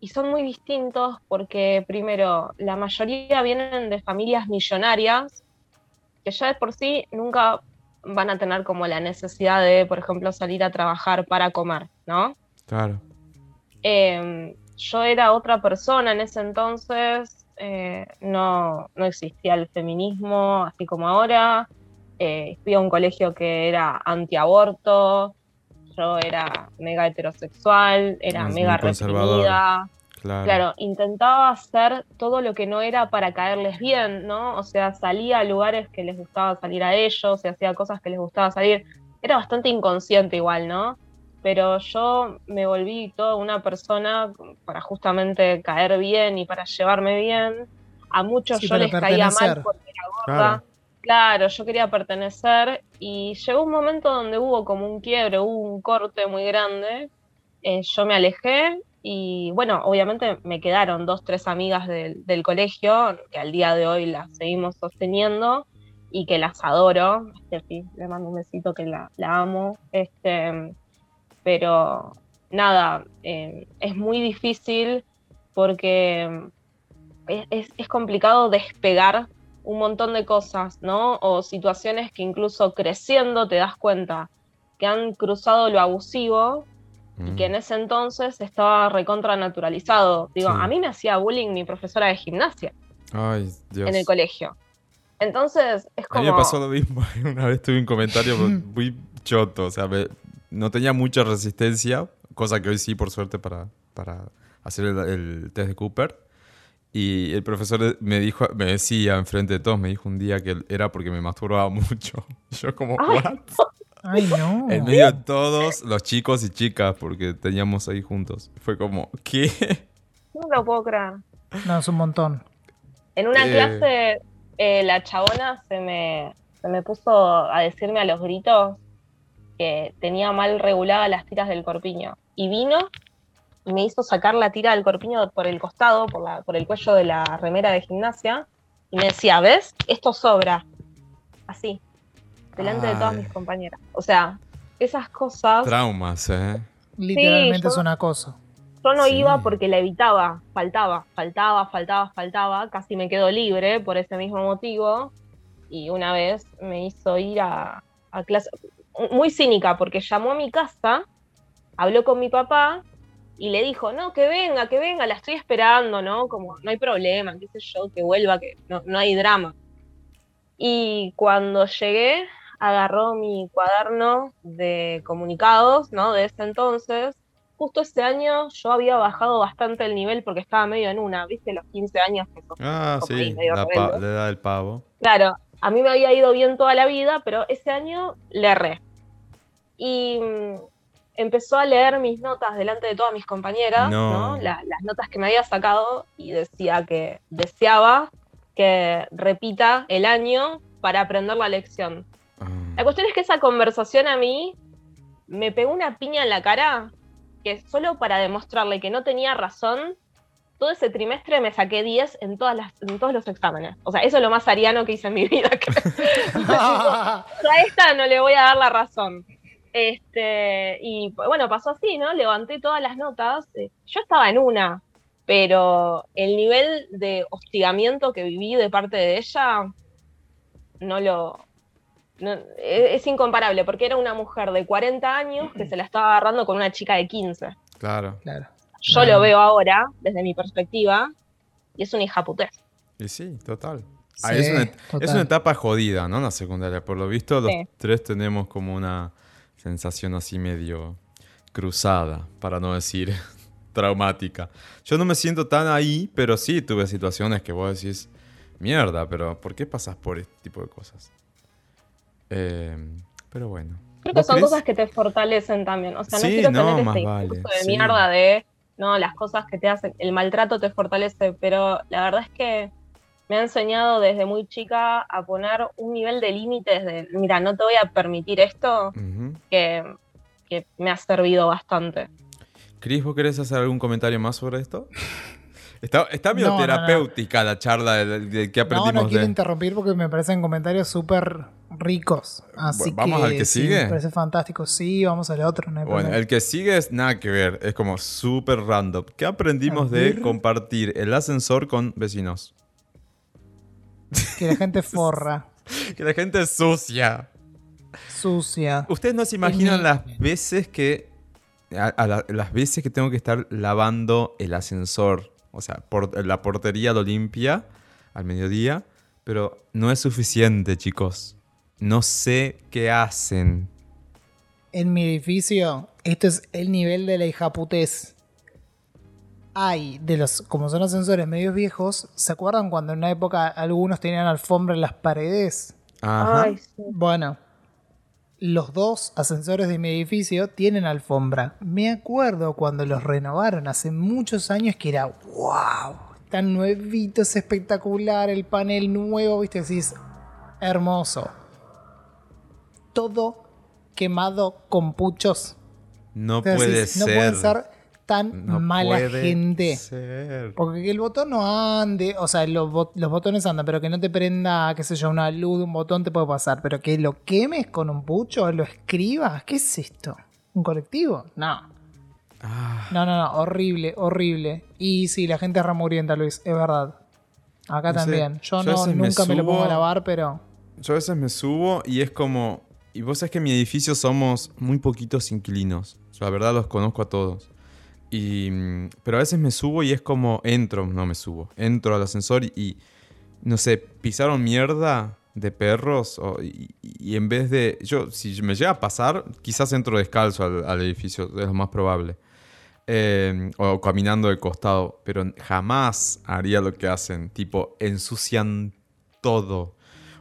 y son muy distintos porque, primero, la mayoría vienen de familias millonarias que ya de por sí nunca van a tener como la necesidad de, por ejemplo, salir a trabajar para comer, ¿no? Claro. Eh, yo era otra persona en ese entonces, eh, no, no existía el feminismo así como ahora, eh, fui a un colegio que era antiaborto, yo era mega heterosexual, era es mega reprimida, Claro. claro, intentaba hacer todo lo que no era para caerles bien, ¿no? O sea, salía a lugares que les gustaba salir a ellos, y hacía cosas que les gustaba salir, era bastante inconsciente igual, ¿no? pero yo me volví toda una persona para justamente caer bien y para llevarme bien. A muchos Sí, yo les caía mal porque era gorda. Claro. Claro, yo quería pertenecer y llegó un momento donde hubo como un quiebre, hubo un corte muy grande. Eh, yo me alejé y bueno, obviamente me quedaron dos, tres amigas del, del colegio que al día de hoy las seguimos sosteniendo y que las adoro. Le mando un besito que la, la amo. Este, pero nada, eh, es muy difícil porque es- es complicado despegar un montón de cosas, ¿no? O situaciones que incluso creciendo te das cuenta que han cruzado lo abusivo y que en ese entonces estaba recontra naturalizado. Digo, Sí. a mí me hacía bullying mi profesora de gimnasia Ay, Dios. en el colegio. Entonces, es A como... mí me pasó lo mismo. Una vez tuve un comentario muy choto. O sea, me- no tenía mucha resistencia, cosa que hoy sí, por suerte, para, para hacer el, el test de Cooper. Y el profesor me dijo, me decía enfrente de todos, me dijo un día que era porque me masturbaba mucho. Y Yo como, Ay, ¿what? Ay, no. En medio de todos los chicos y chicas, porque teníamos ahí juntos. Fue como, ¿qué? No lo puedo creer. No, es un montón. En una Eh. clase, eh, la chabona se me, se me puso a decirme a los gritos que tenía mal reguladas las tiras del corpiño. Y vino me hizo sacar la tira del corpiño por el costado, por, la, por el cuello de la remera de gimnasia. Y me decía, ¿ves? Esto sobra. Así. Delante de todas mis compañeras. O sea, esas cosas. Traumas, ¿eh? Literalmente es un acoso. Yo no Sí. iba porque la evitaba, faltaba, faltaba, faltaba, faltaba, casi me quedo libre por ese mismo motivo. Y una vez me hizo ir a, a clase, muy cínica, porque llamó a mi casa, habló con mi papá y le dijo, no, que venga, que venga, la estoy esperando, ¿no? Como, no hay problema, qué sé yo, que vuelva, que no, no hay drama. Y cuando llegué, agarró mi cuaderno de comunicados, ¿no? De ese entonces. Justo ese año yo había bajado bastante el nivel porque estaba medio en una, ¿viste? Los 15 años que sos Ah, ahí sí, medio la, la edad del pavo. Claro, a mí me había ido bien toda la vida, pero ese año le erré. Y mm, empezó a leer mis notas delante de todas mis compañeras, No. ¿no? La- las notas que me había sacado, y decía que deseaba que repita el año para aprender la lección. Ah. La cuestión es que esa conversación a mí me pegó una piña en la cara, que solo para demostrarle que no tenía razón, todo ese trimestre me saqué 10 en, todas las, en todos los exámenes. O sea, eso es lo más ariano que hice en mi vida. a esta no le voy a dar la razón. Este, y bueno, pasó así, ¿no? Levanté todas las notas. eh, Yo estaba en una, pero el nivel de hostigamiento que viví de parte de ella no lo, no, es, es incomparable, porque era una mujer de 40 años que se la estaba agarrando con una chica de 15. Claro. Claro. Yo Claro. lo veo ahora, desde mi perspectiva, y es una hija putés. Y sí, total. Ah, es, una, total. es una etapa jodida, ¿no? La secundaria. Por lo visto, los Sí. tres tenemos como una sensación así medio cruzada, para no decir traumática. Yo no me siento tan ahí, pero sí tuve situaciones que vos decís, mierda, pero ¿por qué pasas por este tipo de cosas? Eh, pero bueno. Creo que ¿Vos son crees? cosas que te fortalecen también. O sea, no Sí, quiero no, tener este vale, de sí. mierda de, no, las cosas que te hacen, el maltrato te fortalece, pero la verdad es que me ha enseñado desde muy chica a poner un nivel de límites de, mira, no te voy a permitir esto, Ujú. que, que me ha servido bastante. Cris, ¿vos querés hacer algún comentario más sobre esto? Está, está medio No, no, no. terapéutica la charla de, de qué No, aprendimos no quiero de... interrumpir porque me parecen comentarios súper ricos. Así ¿Vamos al que sí, sigue? Me parece fantástico. Sí, vamos al otro. No hay Bueno, problema. el que sigue es nada que ver, es como súper random. ¿Qué aprendimos de compartir el ascensor con vecinos? Que la gente forra, Que la gente es sucia. sucia. Ustedes no se imaginan las veces que... a- a la- las veces que tengo que estar lavando el ascensor. O sea, por, la portería lo limpia al mediodía. Pero no es suficiente, chicos. No sé qué hacen. En mi edificio, esto es el nivel de la hijaputez. Hay, de los, como son ascensores medios viejos, ¿se acuerdan cuando en una época algunos tenían alfombra en las paredes? Ajá. Ay, sí. Bueno, los dos ascensores de mi edificio tienen alfombra. Me acuerdo cuando los renovaron hace muchos años que era wow, tan nuevito, es espectacular, el panel nuevo, viste, decís, hermoso. Todo quemado con puchos. No Entonces puede decís, ser. No pueden ser tan No mala gente. ser. Porque que el botón no ande, o sea, los, bot- los botones andan, pero que no te prenda, qué sé yo, una luz un botón te puede pasar. Pero que lo quemes con un pucho, lo escribas, ¿qué es esto? ¿Un colectivo? No. Ah, No, no, no, horrible, horrible. Y sí, la gente es remurienta, Luis, es verdad. Acá No sé, también. Yo, no, veces me nunca me, lo pongo a subo- lavar, pero. Yo a veces me subo y es como... Y vos sabés que en mi edificio somos muy poquitos inquilinos. Yo la verdad los conozco a todos. Y, pero a veces me subo y es como... Entro, no me subo. Entro al ascensor y... no sé, pisaron mierda de perros y, en vez de... Yo, si me llega a pasar, quizás entro descalzo al, al edificio, es lo más probable. Eh, o caminando de costado, pero jamás haría lo que hacen, tipo, ensucian todo.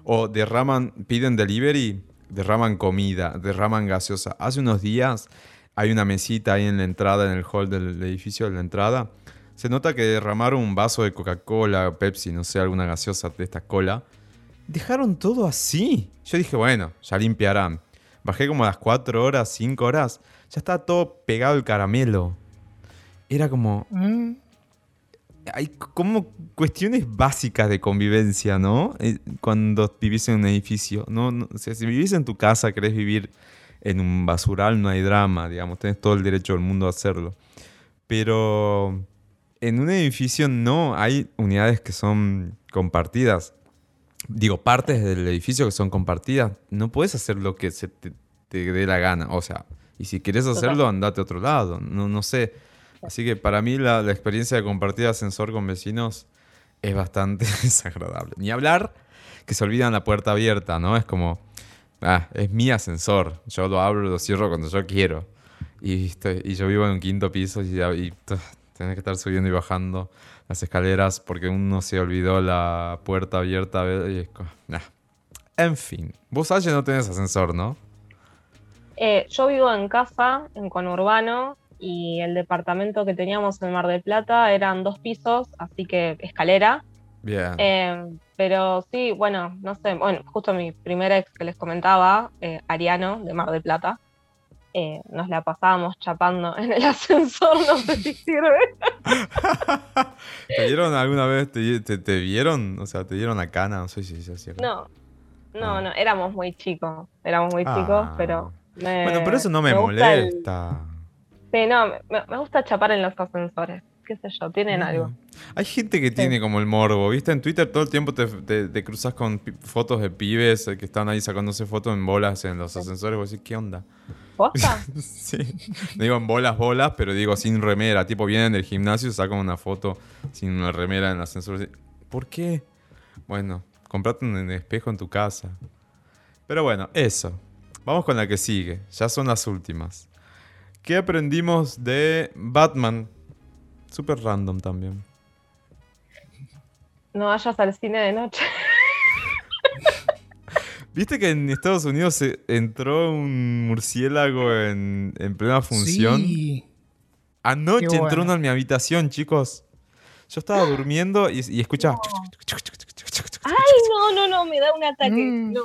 O derraman, piden delivery, derraman comida, derraman gaseosa. Hace unos días hay una mesita ahí en la entrada, en el hall del edificio de la entrada. Se nota que derramaron un vaso de Coca-Cola, Pepsi, no sé, alguna gaseosa de esta cola. Dejaron todo así. Yo dije, bueno, ya limpiarán. Bajé como a las 4 horas, 5 horas. Ya estaba todo pegado el caramelo. Era como, mm, hay como cuestiones básicas de convivencia, ¿no? Eh, Cuando vivís en un edificio. No, no- o sea, si vivís en tu casa, querés vivir en un basural, no hay drama, digamos, tenés todo el derecho del mundo a hacerlo. Pero en un edificio no hay unidades que son compartidas. Digo, partes del edificio que son compartidas. No puedes hacer lo que se te, te dé la gana. O sea, y si quieres hacerlo, andate a otro lado. No, no sé. Así que para mí la, la experiencia de compartir ascensor con vecinos es bastante desagradable. Ni hablar que se olvidan la puerta abierta, ¿no? Es como, ah, es mi ascensor. Yo lo abro lo cierro cuando yo quiero. Y, estoy- yo vivo en un quinto piso y, y t- tenés que estar subiendo y bajando las escaleras porque uno se olvidó la puerta abierta. Y es. En fin, vos, Aye, no tenés ascensor, ¿no? Eh, yo vivo en casa, en conurbano, y el departamento que teníamos en Mar del Plata eran dos pisos, así que escalera. Bien. Eh, pero sí, bueno, no sé, bueno, justo mi primer ex que les comentaba, eh, Ariano, de Mar del Plata, eh, nos la pasábamos chapando en el ascensor, no sé si sirve. ¿Te vieron alguna vez? Te, te- te vieron? O sea, ¿te dieron la cana? No sé si es cierto. No, no, Ah. no, éramos muy chicos, éramos muy Ah. chicos, pero... me- Bueno, pero eso no me, el- molesta. Sí, no, me, me gusta chapar en los ascensores. Qué sé yo, tienen algo. Hay gente que tiene como el morbo, ¿viste? En Twitter todo el tiempo te, te- te cruzas con fotos de pibes eh, que están ahí sacándose fotos en bolas en los ascensores. Vos decís, ¿qué onda? ¿Posta? Sí. No digo en bolas, bolas, pero digo sin remera. Tipo, vienen del gimnasio y sacan una foto sin una remera en el ascensor. ¿Por qué? Bueno, comprate un espejo en tu casa. Pero bueno, eso. Vamos con la que sigue. Ya son las últimas. ¿Qué aprendimos de Batman? Súper random también. No vayas al cine de noche. ¿Viste que en Estados Unidos se entró un murciélago en, en plena función? Sí. Anoche entró uno en mi habitación, chicos. Yo estaba durmiendo y, y escuchaba. Ay, no, no, no, me da un ataque. Mm. No,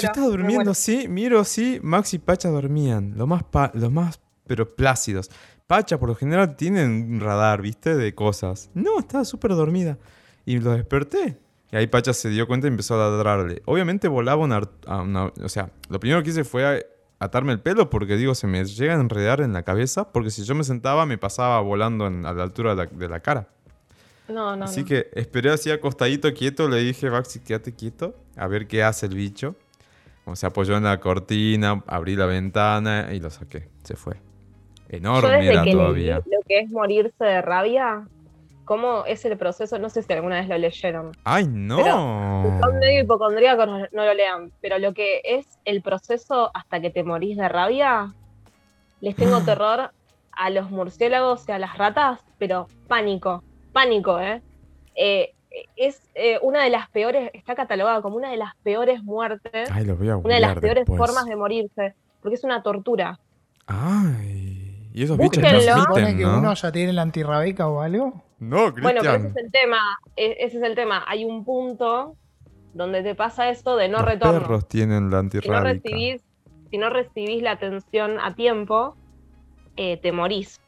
Yo estaba durmiendo, sí, miro, sí, Max y Pacha dormían. Lo más, pa- los más, pero plácidos. Pacha, por lo general, tienen un radar, ¿viste? De cosas. No, estaba súper dormida. Y lo desperté. Y ahí Pacha se dio cuenta y empezó a ladrarle. Obviamente volaba una, una- O sea, lo primero que hice fue atarme el pelo porque digo, se me llega a enredar en la cabeza. Porque si yo me sentaba, me pasaba volando en- a la altura de la, de la cara. No, no, Así no. que esperé así acostadito, quieto. Le dije, Baxi, quédate quieto. A ver qué hace el bicho. Como se apoyó en la cortina, abrí la ventana y lo saqué. Se fue. Yo Enorme desde era que leí todavía. lo que es morirse de rabia, cómo es el proceso, no sé si alguna vez lo leyeron. ¡Ay, no! Son medio hipocondríacos, no, no lo lean. Pero lo que es el proceso hasta que te morís de rabia, les tengo terror a los murciélagos y a las ratas, pero pánico, pánico, ¿eh? Eh, es eh, una de las peores, está catalogada como una de las peores muertes, Ay, una de las peores después. formas de morirse, porque es una tortura. ¡Ay! Y esos bichos Búsquenlo. ¿Se supone transmiten, que ¿no? uno ya tiene la antirrabeca o algo? No, Bueno, pero ese Cristian. es el tema, e- ese es el tema. Hay un punto donde te pasa esto de no Los retorno. perros tienen la si no antirrábica. recibís, si no recibís la atención a tiempo, eh, te morís.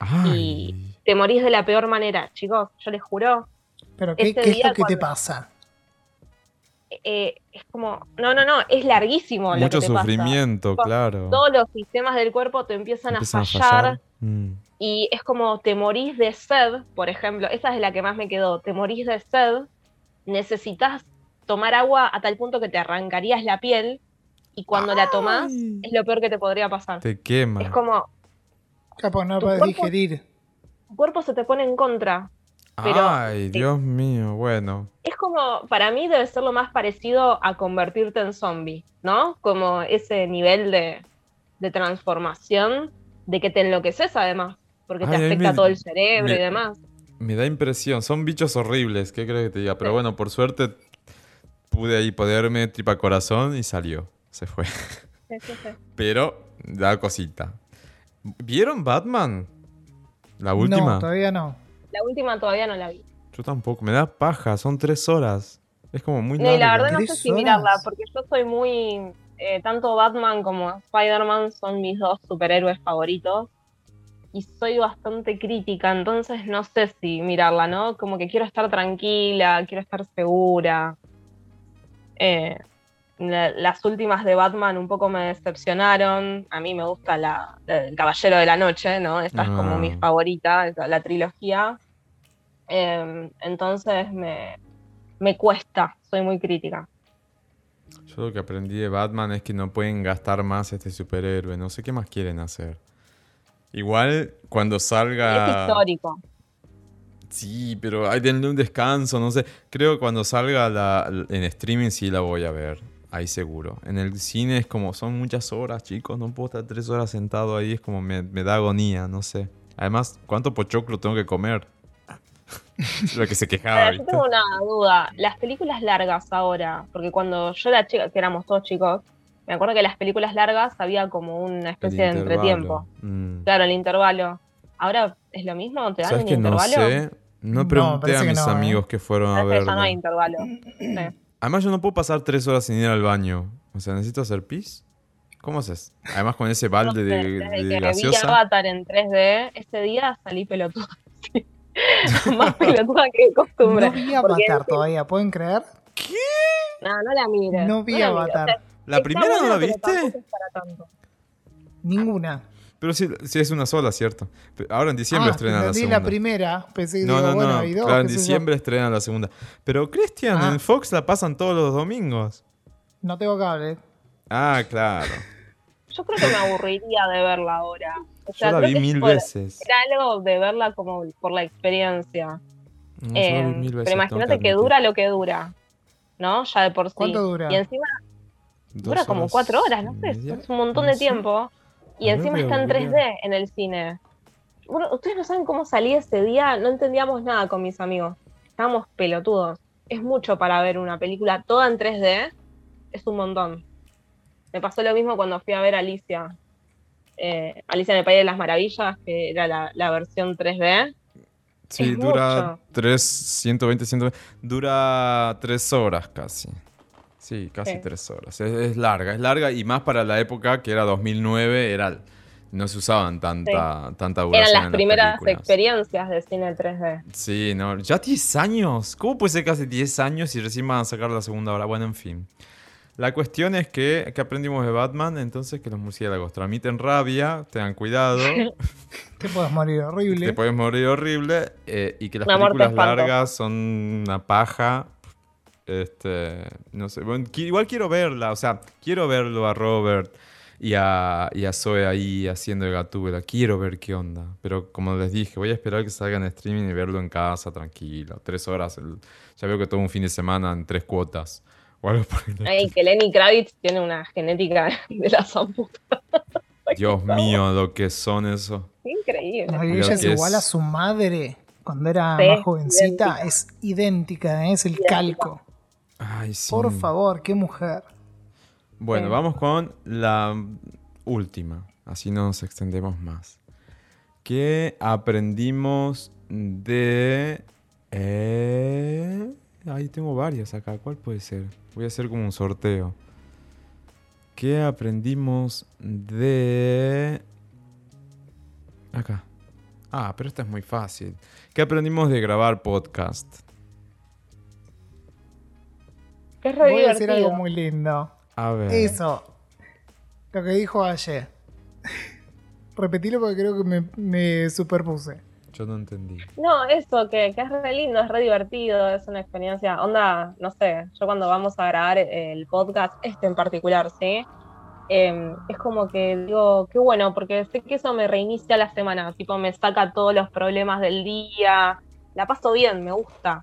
¡Ay! Te morís de la peor manera, chicos. Yo les juro. ¿Pero qué, qué es lo que te pasa? Eh, es como, no, no, no, es larguísimo lo Mucho que te pasa. sufrimiento, claro. Todos los sistemas del cuerpo te empiezan, Empiezan a, fallar Mm. y es como te morís de sed, por ejemplo. Esa es la que más me quedó. Te morís de sed, necesitas tomar agua a tal punto que te arrancarías la piel y cuando la tomás es lo peor que te podría pasar. Te quema. Es como, Capaz no cuerpo- digerir. tu cuerpo se te pone en contra. Pero- Ay, Dios mío, bueno. Es como, para mí debe ser lo más parecido a convertirte en zombie, ¿no? Como ese nivel de, de transformación, de que te enloqueces además, porque te Ay, afecta me- todo el cerebro me- y demás. Me da impresión, son bichos horribles, ¿qué crees que te diga? Pero Sí. bueno, por suerte pude ahí ponerme tripa corazón y salió, se fue. Sí, sí, sí. Pero da cosita. ¿Vieron Batman? La última. No, todavía no. La última todavía no la vi. Yo tampoco, me da paja, son tres horas. Es como muy No, y la verdad no sé ¿Tres si mirarla, porque yo soy muy... eh, tanto Batman como Spider-Man son mis dos superhéroes favoritos. Y soy bastante crítica, entonces no sé si mirarla, ¿no? Como que quiero estar tranquila, quiero estar segura. Eh, la- las últimas de Batman un poco me decepcionaron. A mí me gusta la, El Caballero de la Noche, ¿no? Esta es como Ah. mi favorita, esa- la trilogía. Eh, entonces me, me cuesta, soy muy crítica. Yo lo que aprendí de Batman es que no pueden gastar más este superhéroe. No sé qué más quieren hacer. Igual cuando Es salga. histórico. Sí, pero hay denle un descanso, no sé. Creo que cuando salga la, en streaming sí la voy a ver. Ahí seguro. En el cine es como, son muchas horas, chicos. No puedo estar tres horas sentado ahí. Es como me, me da agonía, no sé. Además, ¿cuánto pochoclo tengo que comer? Lo que se quejaba, Ahora, yo tengo una duda. Las películas largas ahora, porque cuando yo era chica, que éramos todos chicos, me acuerdo que las películas largas había como una El especie de intervalo. entretiempo. Mm. Claro, el intervalo. ¿Ahora es lo mismo? ¿Te dan ¿Sabes el que no intervalo? sé? No pregunté a que mis no, ¿eh? amigos que fueron a que ya verlo. no hay intervalo. Sí. Además, yo no puedo pasar tres horas sin ir al baño. O sea, necesito hacer pis. ¿Cómo haces? Además, con ese No balde sé, de, desde de que vi. Avatar en 3D, ese día salí pelotuda. Más pelotuda que de costumbre. No vi porque- Avatar todavía, ¿pueden creer? No, no la mires. No vi la mires. Avatar. O sea, ¿La primera no la pero viste? es. Ninguna. Pero sí, sí es una sola, ¿cierto? Ahora en diciembre Ah, estrenan la segunda. la primera. Pensé que No, digo, no, bueno, no. hay dos, Claro, en qué diciembre estrenan la segunda. Pero Christian, Ah. en Fox la pasan todos los domingos. No tengo cable. Ah, claro. Yo creo que me aburriría de verla ahora. O Yo la vi mil por- veces. Era algo de verla como por la experiencia. No, yo la vi mil veces, pero imagínate que, dura lo que dura. ¿No? Ya de por sí. ¿Cuánto dura? Y encima dura como cuatro horas, no sé. media. Es un montón No de sé. tiempo. Y A encima a está en googlear. 3D en el cine. Bueno, ustedes no saben cómo salí ese día. No entendíamos nada con mis amigos. Estábamos pelotudos. Es mucho para ver una película toda en 3D. Es un montón. Me pasó lo mismo cuando fui a ver Alicia. Eh, Alicia en el País de las Maravillas, que era la, la versión 3D. Sí, Es dura mucho. 3, 120, 120. Dura 3 horas casi. Sí, casi Sí. 3 horas. Es, es larga, es larga y más para la época que era 2009, era, no se usaban tanta, tanta duración Eran las en primeras películas. experiencias de cine 3D. Sí, no, ya 10 años. ¿Cómo puede ser hace 10 años y recién van a sacar la segunda hora? Bueno, en fin. La cuestión es que, ¿qué aprendimos de Batman? Entonces, que los murciélagos transmiten rabia, tengan cuidado, Te puedes morir horrible. te puedes morir horrible eh, y que las películas largas son una paja. Este, no sé, bueno, igual quiero verla, o sea, quiero verlo a Robert y a, y a Zoe ahí haciendo el gatúbela, quiero ver qué onda, pero como les dije, voy a esperar que salga en streaming y verlo en casa tranquilo, tres horas, el- ya veo que todo un fin de semana en tres cuotas o algo por el Ay, que Lenny Kravitz tiene una genética de la zamputa. Dios mío, lo que son eso. Increíble. Ay, ella es igual es- a su madre cuando era Sí, más jovencita. idéntica. Es idéntica, ¿eh? es el Idéntica. calco. Ay, sí. Por favor, qué mujer. Bueno, Sí. vamos con la última, así no nos extendemos más. ¿Qué aprendimos de... eh, Ahí tengo varias acá, ¿cuál puede ser? Voy a hacer como un sorteo. ¿Qué aprendimos de... Acá. Ah, pero esta es muy fácil. ¿Qué aprendimos de grabar podcast? Que es re Voy a decir divertido. algo muy lindo. A ver. Eso. Lo que dijo ayer. Repetilo porque creo que me, me superpuse. Yo no entendí. No, eso, que, que es re lindo, es re divertido, es una experiencia. Onda, no sé, yo cuando vamos a grabar el podcast, este en particular, ¿sí? Eh, es como que digo, qué bueno, porque sé que eso me reinicia la semana, tipo, me saca todos los problemas del día, la paso bien, me gusta.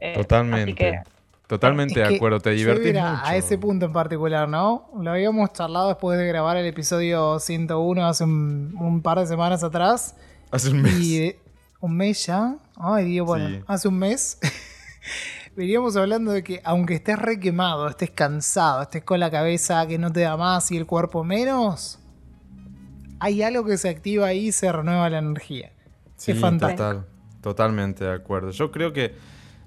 Eh, Totalmente. Así que, Totalmente Es de acuerdo, te divertís mucho. A ese punto en particular, ¿no? Lo habíamos charlado después de grabar el episodio 101 hace un, un par de semanas atrás. Hace un mes. Y eh, un mes ya. Ay, Dios, bueno, Sí. hace un mes. Veníamos hablando de que aunque estés re quemado, estés cansado, estés con la cabeza que no te da más y el cuerpo menos, hay algo que se activa ahí y se renueva la energía. Sí, es fantástico. total, totalmente de acuerdo. Yo creo que,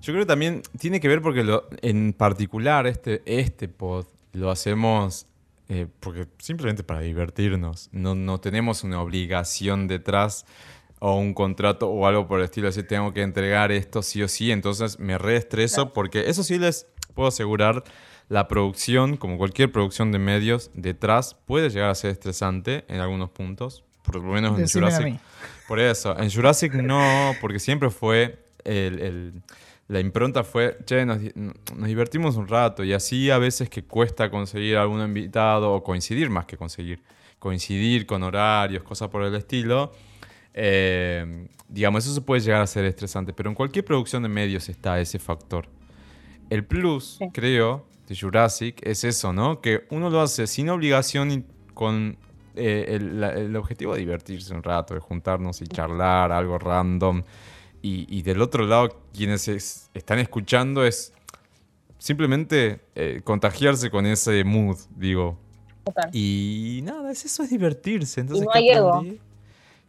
yo creo que también tiene que ver porque lo- en particular este, este pod lo hacemos eh, porque simplemente para divertirnos. No, no tenemos una obligación detrás o un contrato o algo por el estilo. Así tengo que entregar esto sí o sí. Entonces me reestreso porque eso sí les puedo asegurar. La producción, como cualquier producción de medios, detrás puede llegar a ser estresante en algunos puntos. Por lo menos en Jurassic por eso, en Jurassic no, porque siempre fue el, el- la impronta fue, che, nos, nos divertimos un rato y así a veces que cuesta conseguir algún invitado o coincidir más que conseguir, coincidir con horarios, cosas por el estilo. Eh, digamos, eso se puede llegar a ser estresante, pero en cualquier producción de medios está ese factor. El plus, Sí. creo, de Jurassic es eso, ¿no? Que uno lo hace sin obligación y con eh, el, la- el objetivo de divertirse un rato, de juntarnos y charlar, algo random. Y, y del otro lado, quienes es- están escuchando es simplemente eh, contagiarse con ese mood, digo. total. Y nada, es eso, es divertirse. Entonces, no ¿qué hay ego.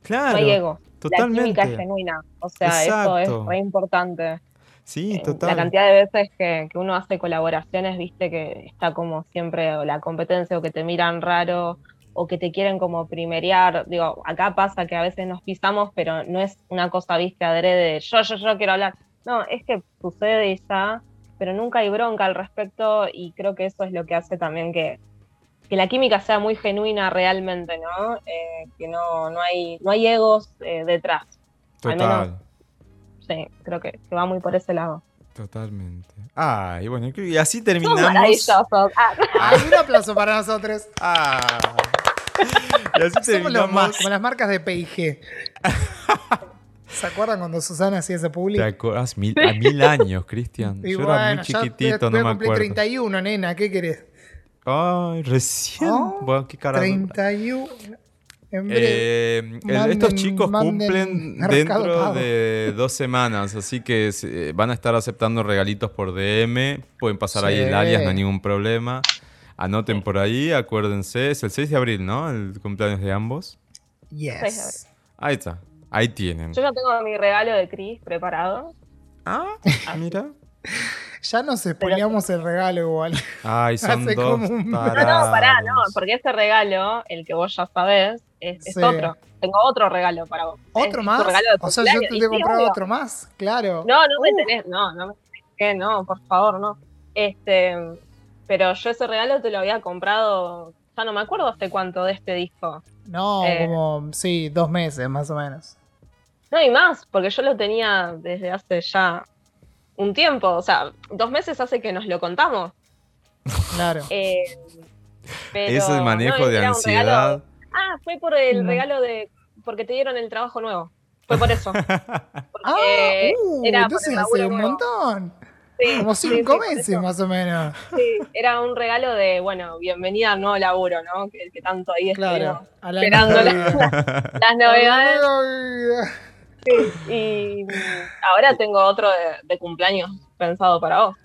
Claro, no hay ego. totalmente. La química es genuina. O sea, eso es re importante. Sí, Eh, total. La cantidad de veces que, que uno hace colaboraciones, viste, que está como siempre o la competencia o que te miran raro o que te quieren como primerear. Digo, acá pasa que a veces nos pisamos, pero no es una cosa, viste, adrede de yo, yo, yo quiero hablar. No, es que sucede y ya, pero nunca hay bronca al respecto y creo que eso es lo que hace también que, que la química sea muy genuina realmente, ¿no? Eh, que no, no, hay, no hay egos eh, detrás. Al menos- Total. Sí, creo que, que va muy por ese lado. Totalmente. Ah, y bueno, y así terminamos. Ah, un aplauso para nosotros. Ah. Y así Somos los más, terminamos. como las marcas de P&G. ¿Se acuerdan cuando Susana hacía ese ¿Te public? acuerdas? Mil, a mil años, Cristian. Yo era muy chiquitito, a no me acuerdo. 31, nena, ¿qué querés? Ay, recién. Oh, Bueno, qué carajo. 31. En breve. Eh, Manden- estos chicos cumplen dentro Pago. de dos semanas, así que se- van a estar aceptando regalitos por DM. Pueden pasar ahí el Sí. alias, no hay ningún problema. Anoten por ahí, acuérdense. Es el 6 de abril, ¿no? El cumpleaños de ambos. Yes. Ahí está. Ahí tienen. Yo ya tengo mi regalo de Chris preparado. Ah, mira. Ya nos spoileamos el regalo igual. Ay, son Hace dos como un- No, no, pará, no, porque ese regalo, el que vos ya sabés, es, es Sí. otro. Tengo otro regalo para vos. ¿Otro Es más? regalo de O sea, yo te sí, comprado obvio. otro más, claro. No, no me Uh. tenés, no, no me tenés que, no, por favor, no. Este, pero yo ese regalo te lo había comprado, ya no me acuerdo hace cuánto de este disco. No, Eh. como, sí, dos meses más o menos. No, y más, porque yo lo tenía desde hace ya un tiempo, o sea, dos meses hace que nos lo contamos. Claro. Eh, pero, Es el manejo no, de ansiedad. Ah, fue por el No. regalo de. Porque te dieron el trabajo nuevo. Fue por eso. Porque ah, uh, era por entonces hace un nuevo. montón. Sí, Como cinco sí, meses más o menos. Sí, era un regalo de, bueno, bienvenida al nuevo laburo, ¿no? Que, que tanto ahí Claro. La esperando la- las novedades. Vida. Y ahora tengo otro de, de cumpleaños pensado para vos.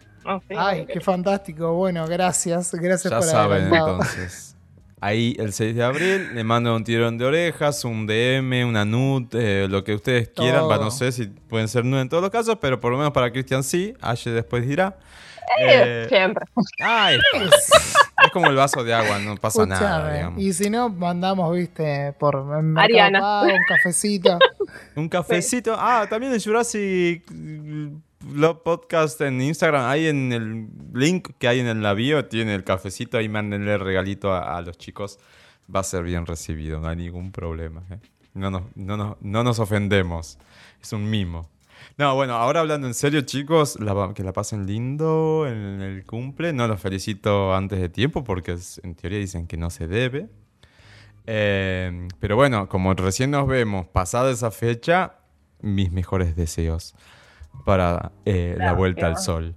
Sí, Ay, qué fantástico. Bueno, gracias. Gracias Ya por saben adelantado. entonces. Ahí el 6 de abril le mando un tirón de orejas, un DM, una NUT, eh, lo que ustedes quieran. Va, Todo. no sé si pueden ser NUT en todos los casos, pero por lo menos para Cristian sí. Aye después dirá. Eh, Eh, Siempre. ay, es como el vaso de agua, no pasa nada, digamos. Y si no, mandamos, viste, por Ariana. Pago, un cafecito. Un cafecito. Ah, también el Jurassic Love Podcast en Instagram. Ahí en el link que hay en la bio tiene el cafecito. Ahí mándenle el regalito a, a los chicos. Va a ser bien recibido, no hay ningún problema. ¿eh? No, nos, no, nos, no nos ofendemos. Es un mimo. No, bueno, ahora hablando en serio, chicos, la- que la pasen lindo en el cumple. No los felicito antes de tiempo porque es- en teoría dicen que no se debe. Eh, pero bueno, como recién nos vemos, pasada esa fecha, mis mejores deseos para eh, la vuelta al sol.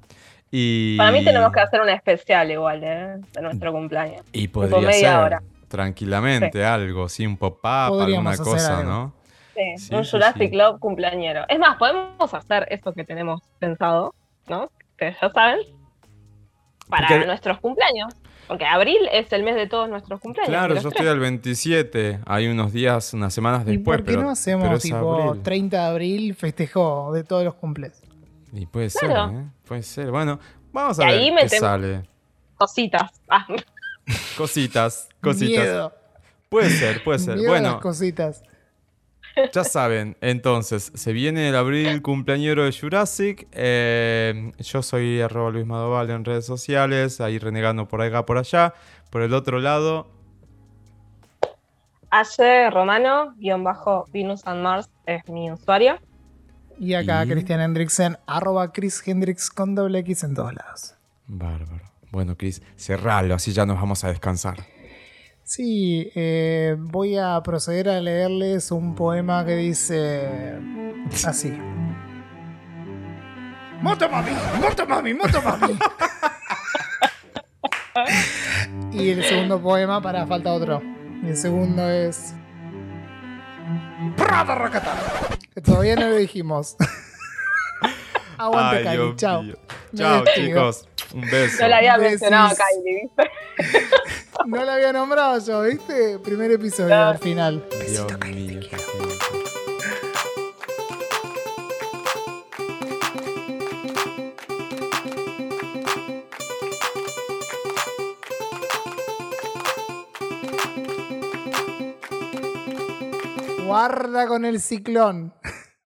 Y, Para mí tenemos que hacer un especial igual, ¿eh? De nuestro cumpleaños. Y podría media ser hora. tranquilamente algo, sí, un pop-up, alguna cosa, algo. ¿no? Sí, Sí, un sí, Jurassic sí. Love cumpleañero. Es más, podemos hacer esto que tenemos pensado, ¿no? Que ya saben, para Porque- nuestros cumpleaños. Porque abril es el mes de todos nuestros cumpleaños. Claro, yo tres. estoy al 27, hay unos días, unas semanas ¿Y después, por qué pero, no hacemos pero es tipo abril. 30 de abril festejo de todos los cumples? Y puede Claro. ser, ¿eh? Puede ser. Bueno, vamos a Y ver ahí qué sale. Cositas. Ah, Cositas, cositas. Miedo. Puede ser, puede ser. Miedo a las Bueno, cositas. Ya saben, entonces, se viene el abril cumpleañero de Jurassic. eh, yo soy arroba Luis Madoval en redes sociales, ahí renegando por acá, por allá. Por el otro lado, Aye Romano, guion bajo Venus and Mars es mi usuario. Y acá Y- Cristian Hendricksen, arroba Chris Hendricks con doble X en todos lados. bárbaro. Bueno, Chris, cerralo, así ya nos vamos a descansar. Sí, eh, voy a proceder a leerles un poema que dice así. ¡Motomami! ¡Motomami! ¡Motomami! y el segundo poema, para falta otro. Y el segundo es. Prada Rakata. Que todavía no lo dijimos. Aguante. Dios Chao. Chao, chicos. Un beso. Yo la había Besis. mencionado a Kylie, ¿viste? No la había nombrado yo, ¿viste? Primer episodio al final. Dios mío. Guarda con el ciclón.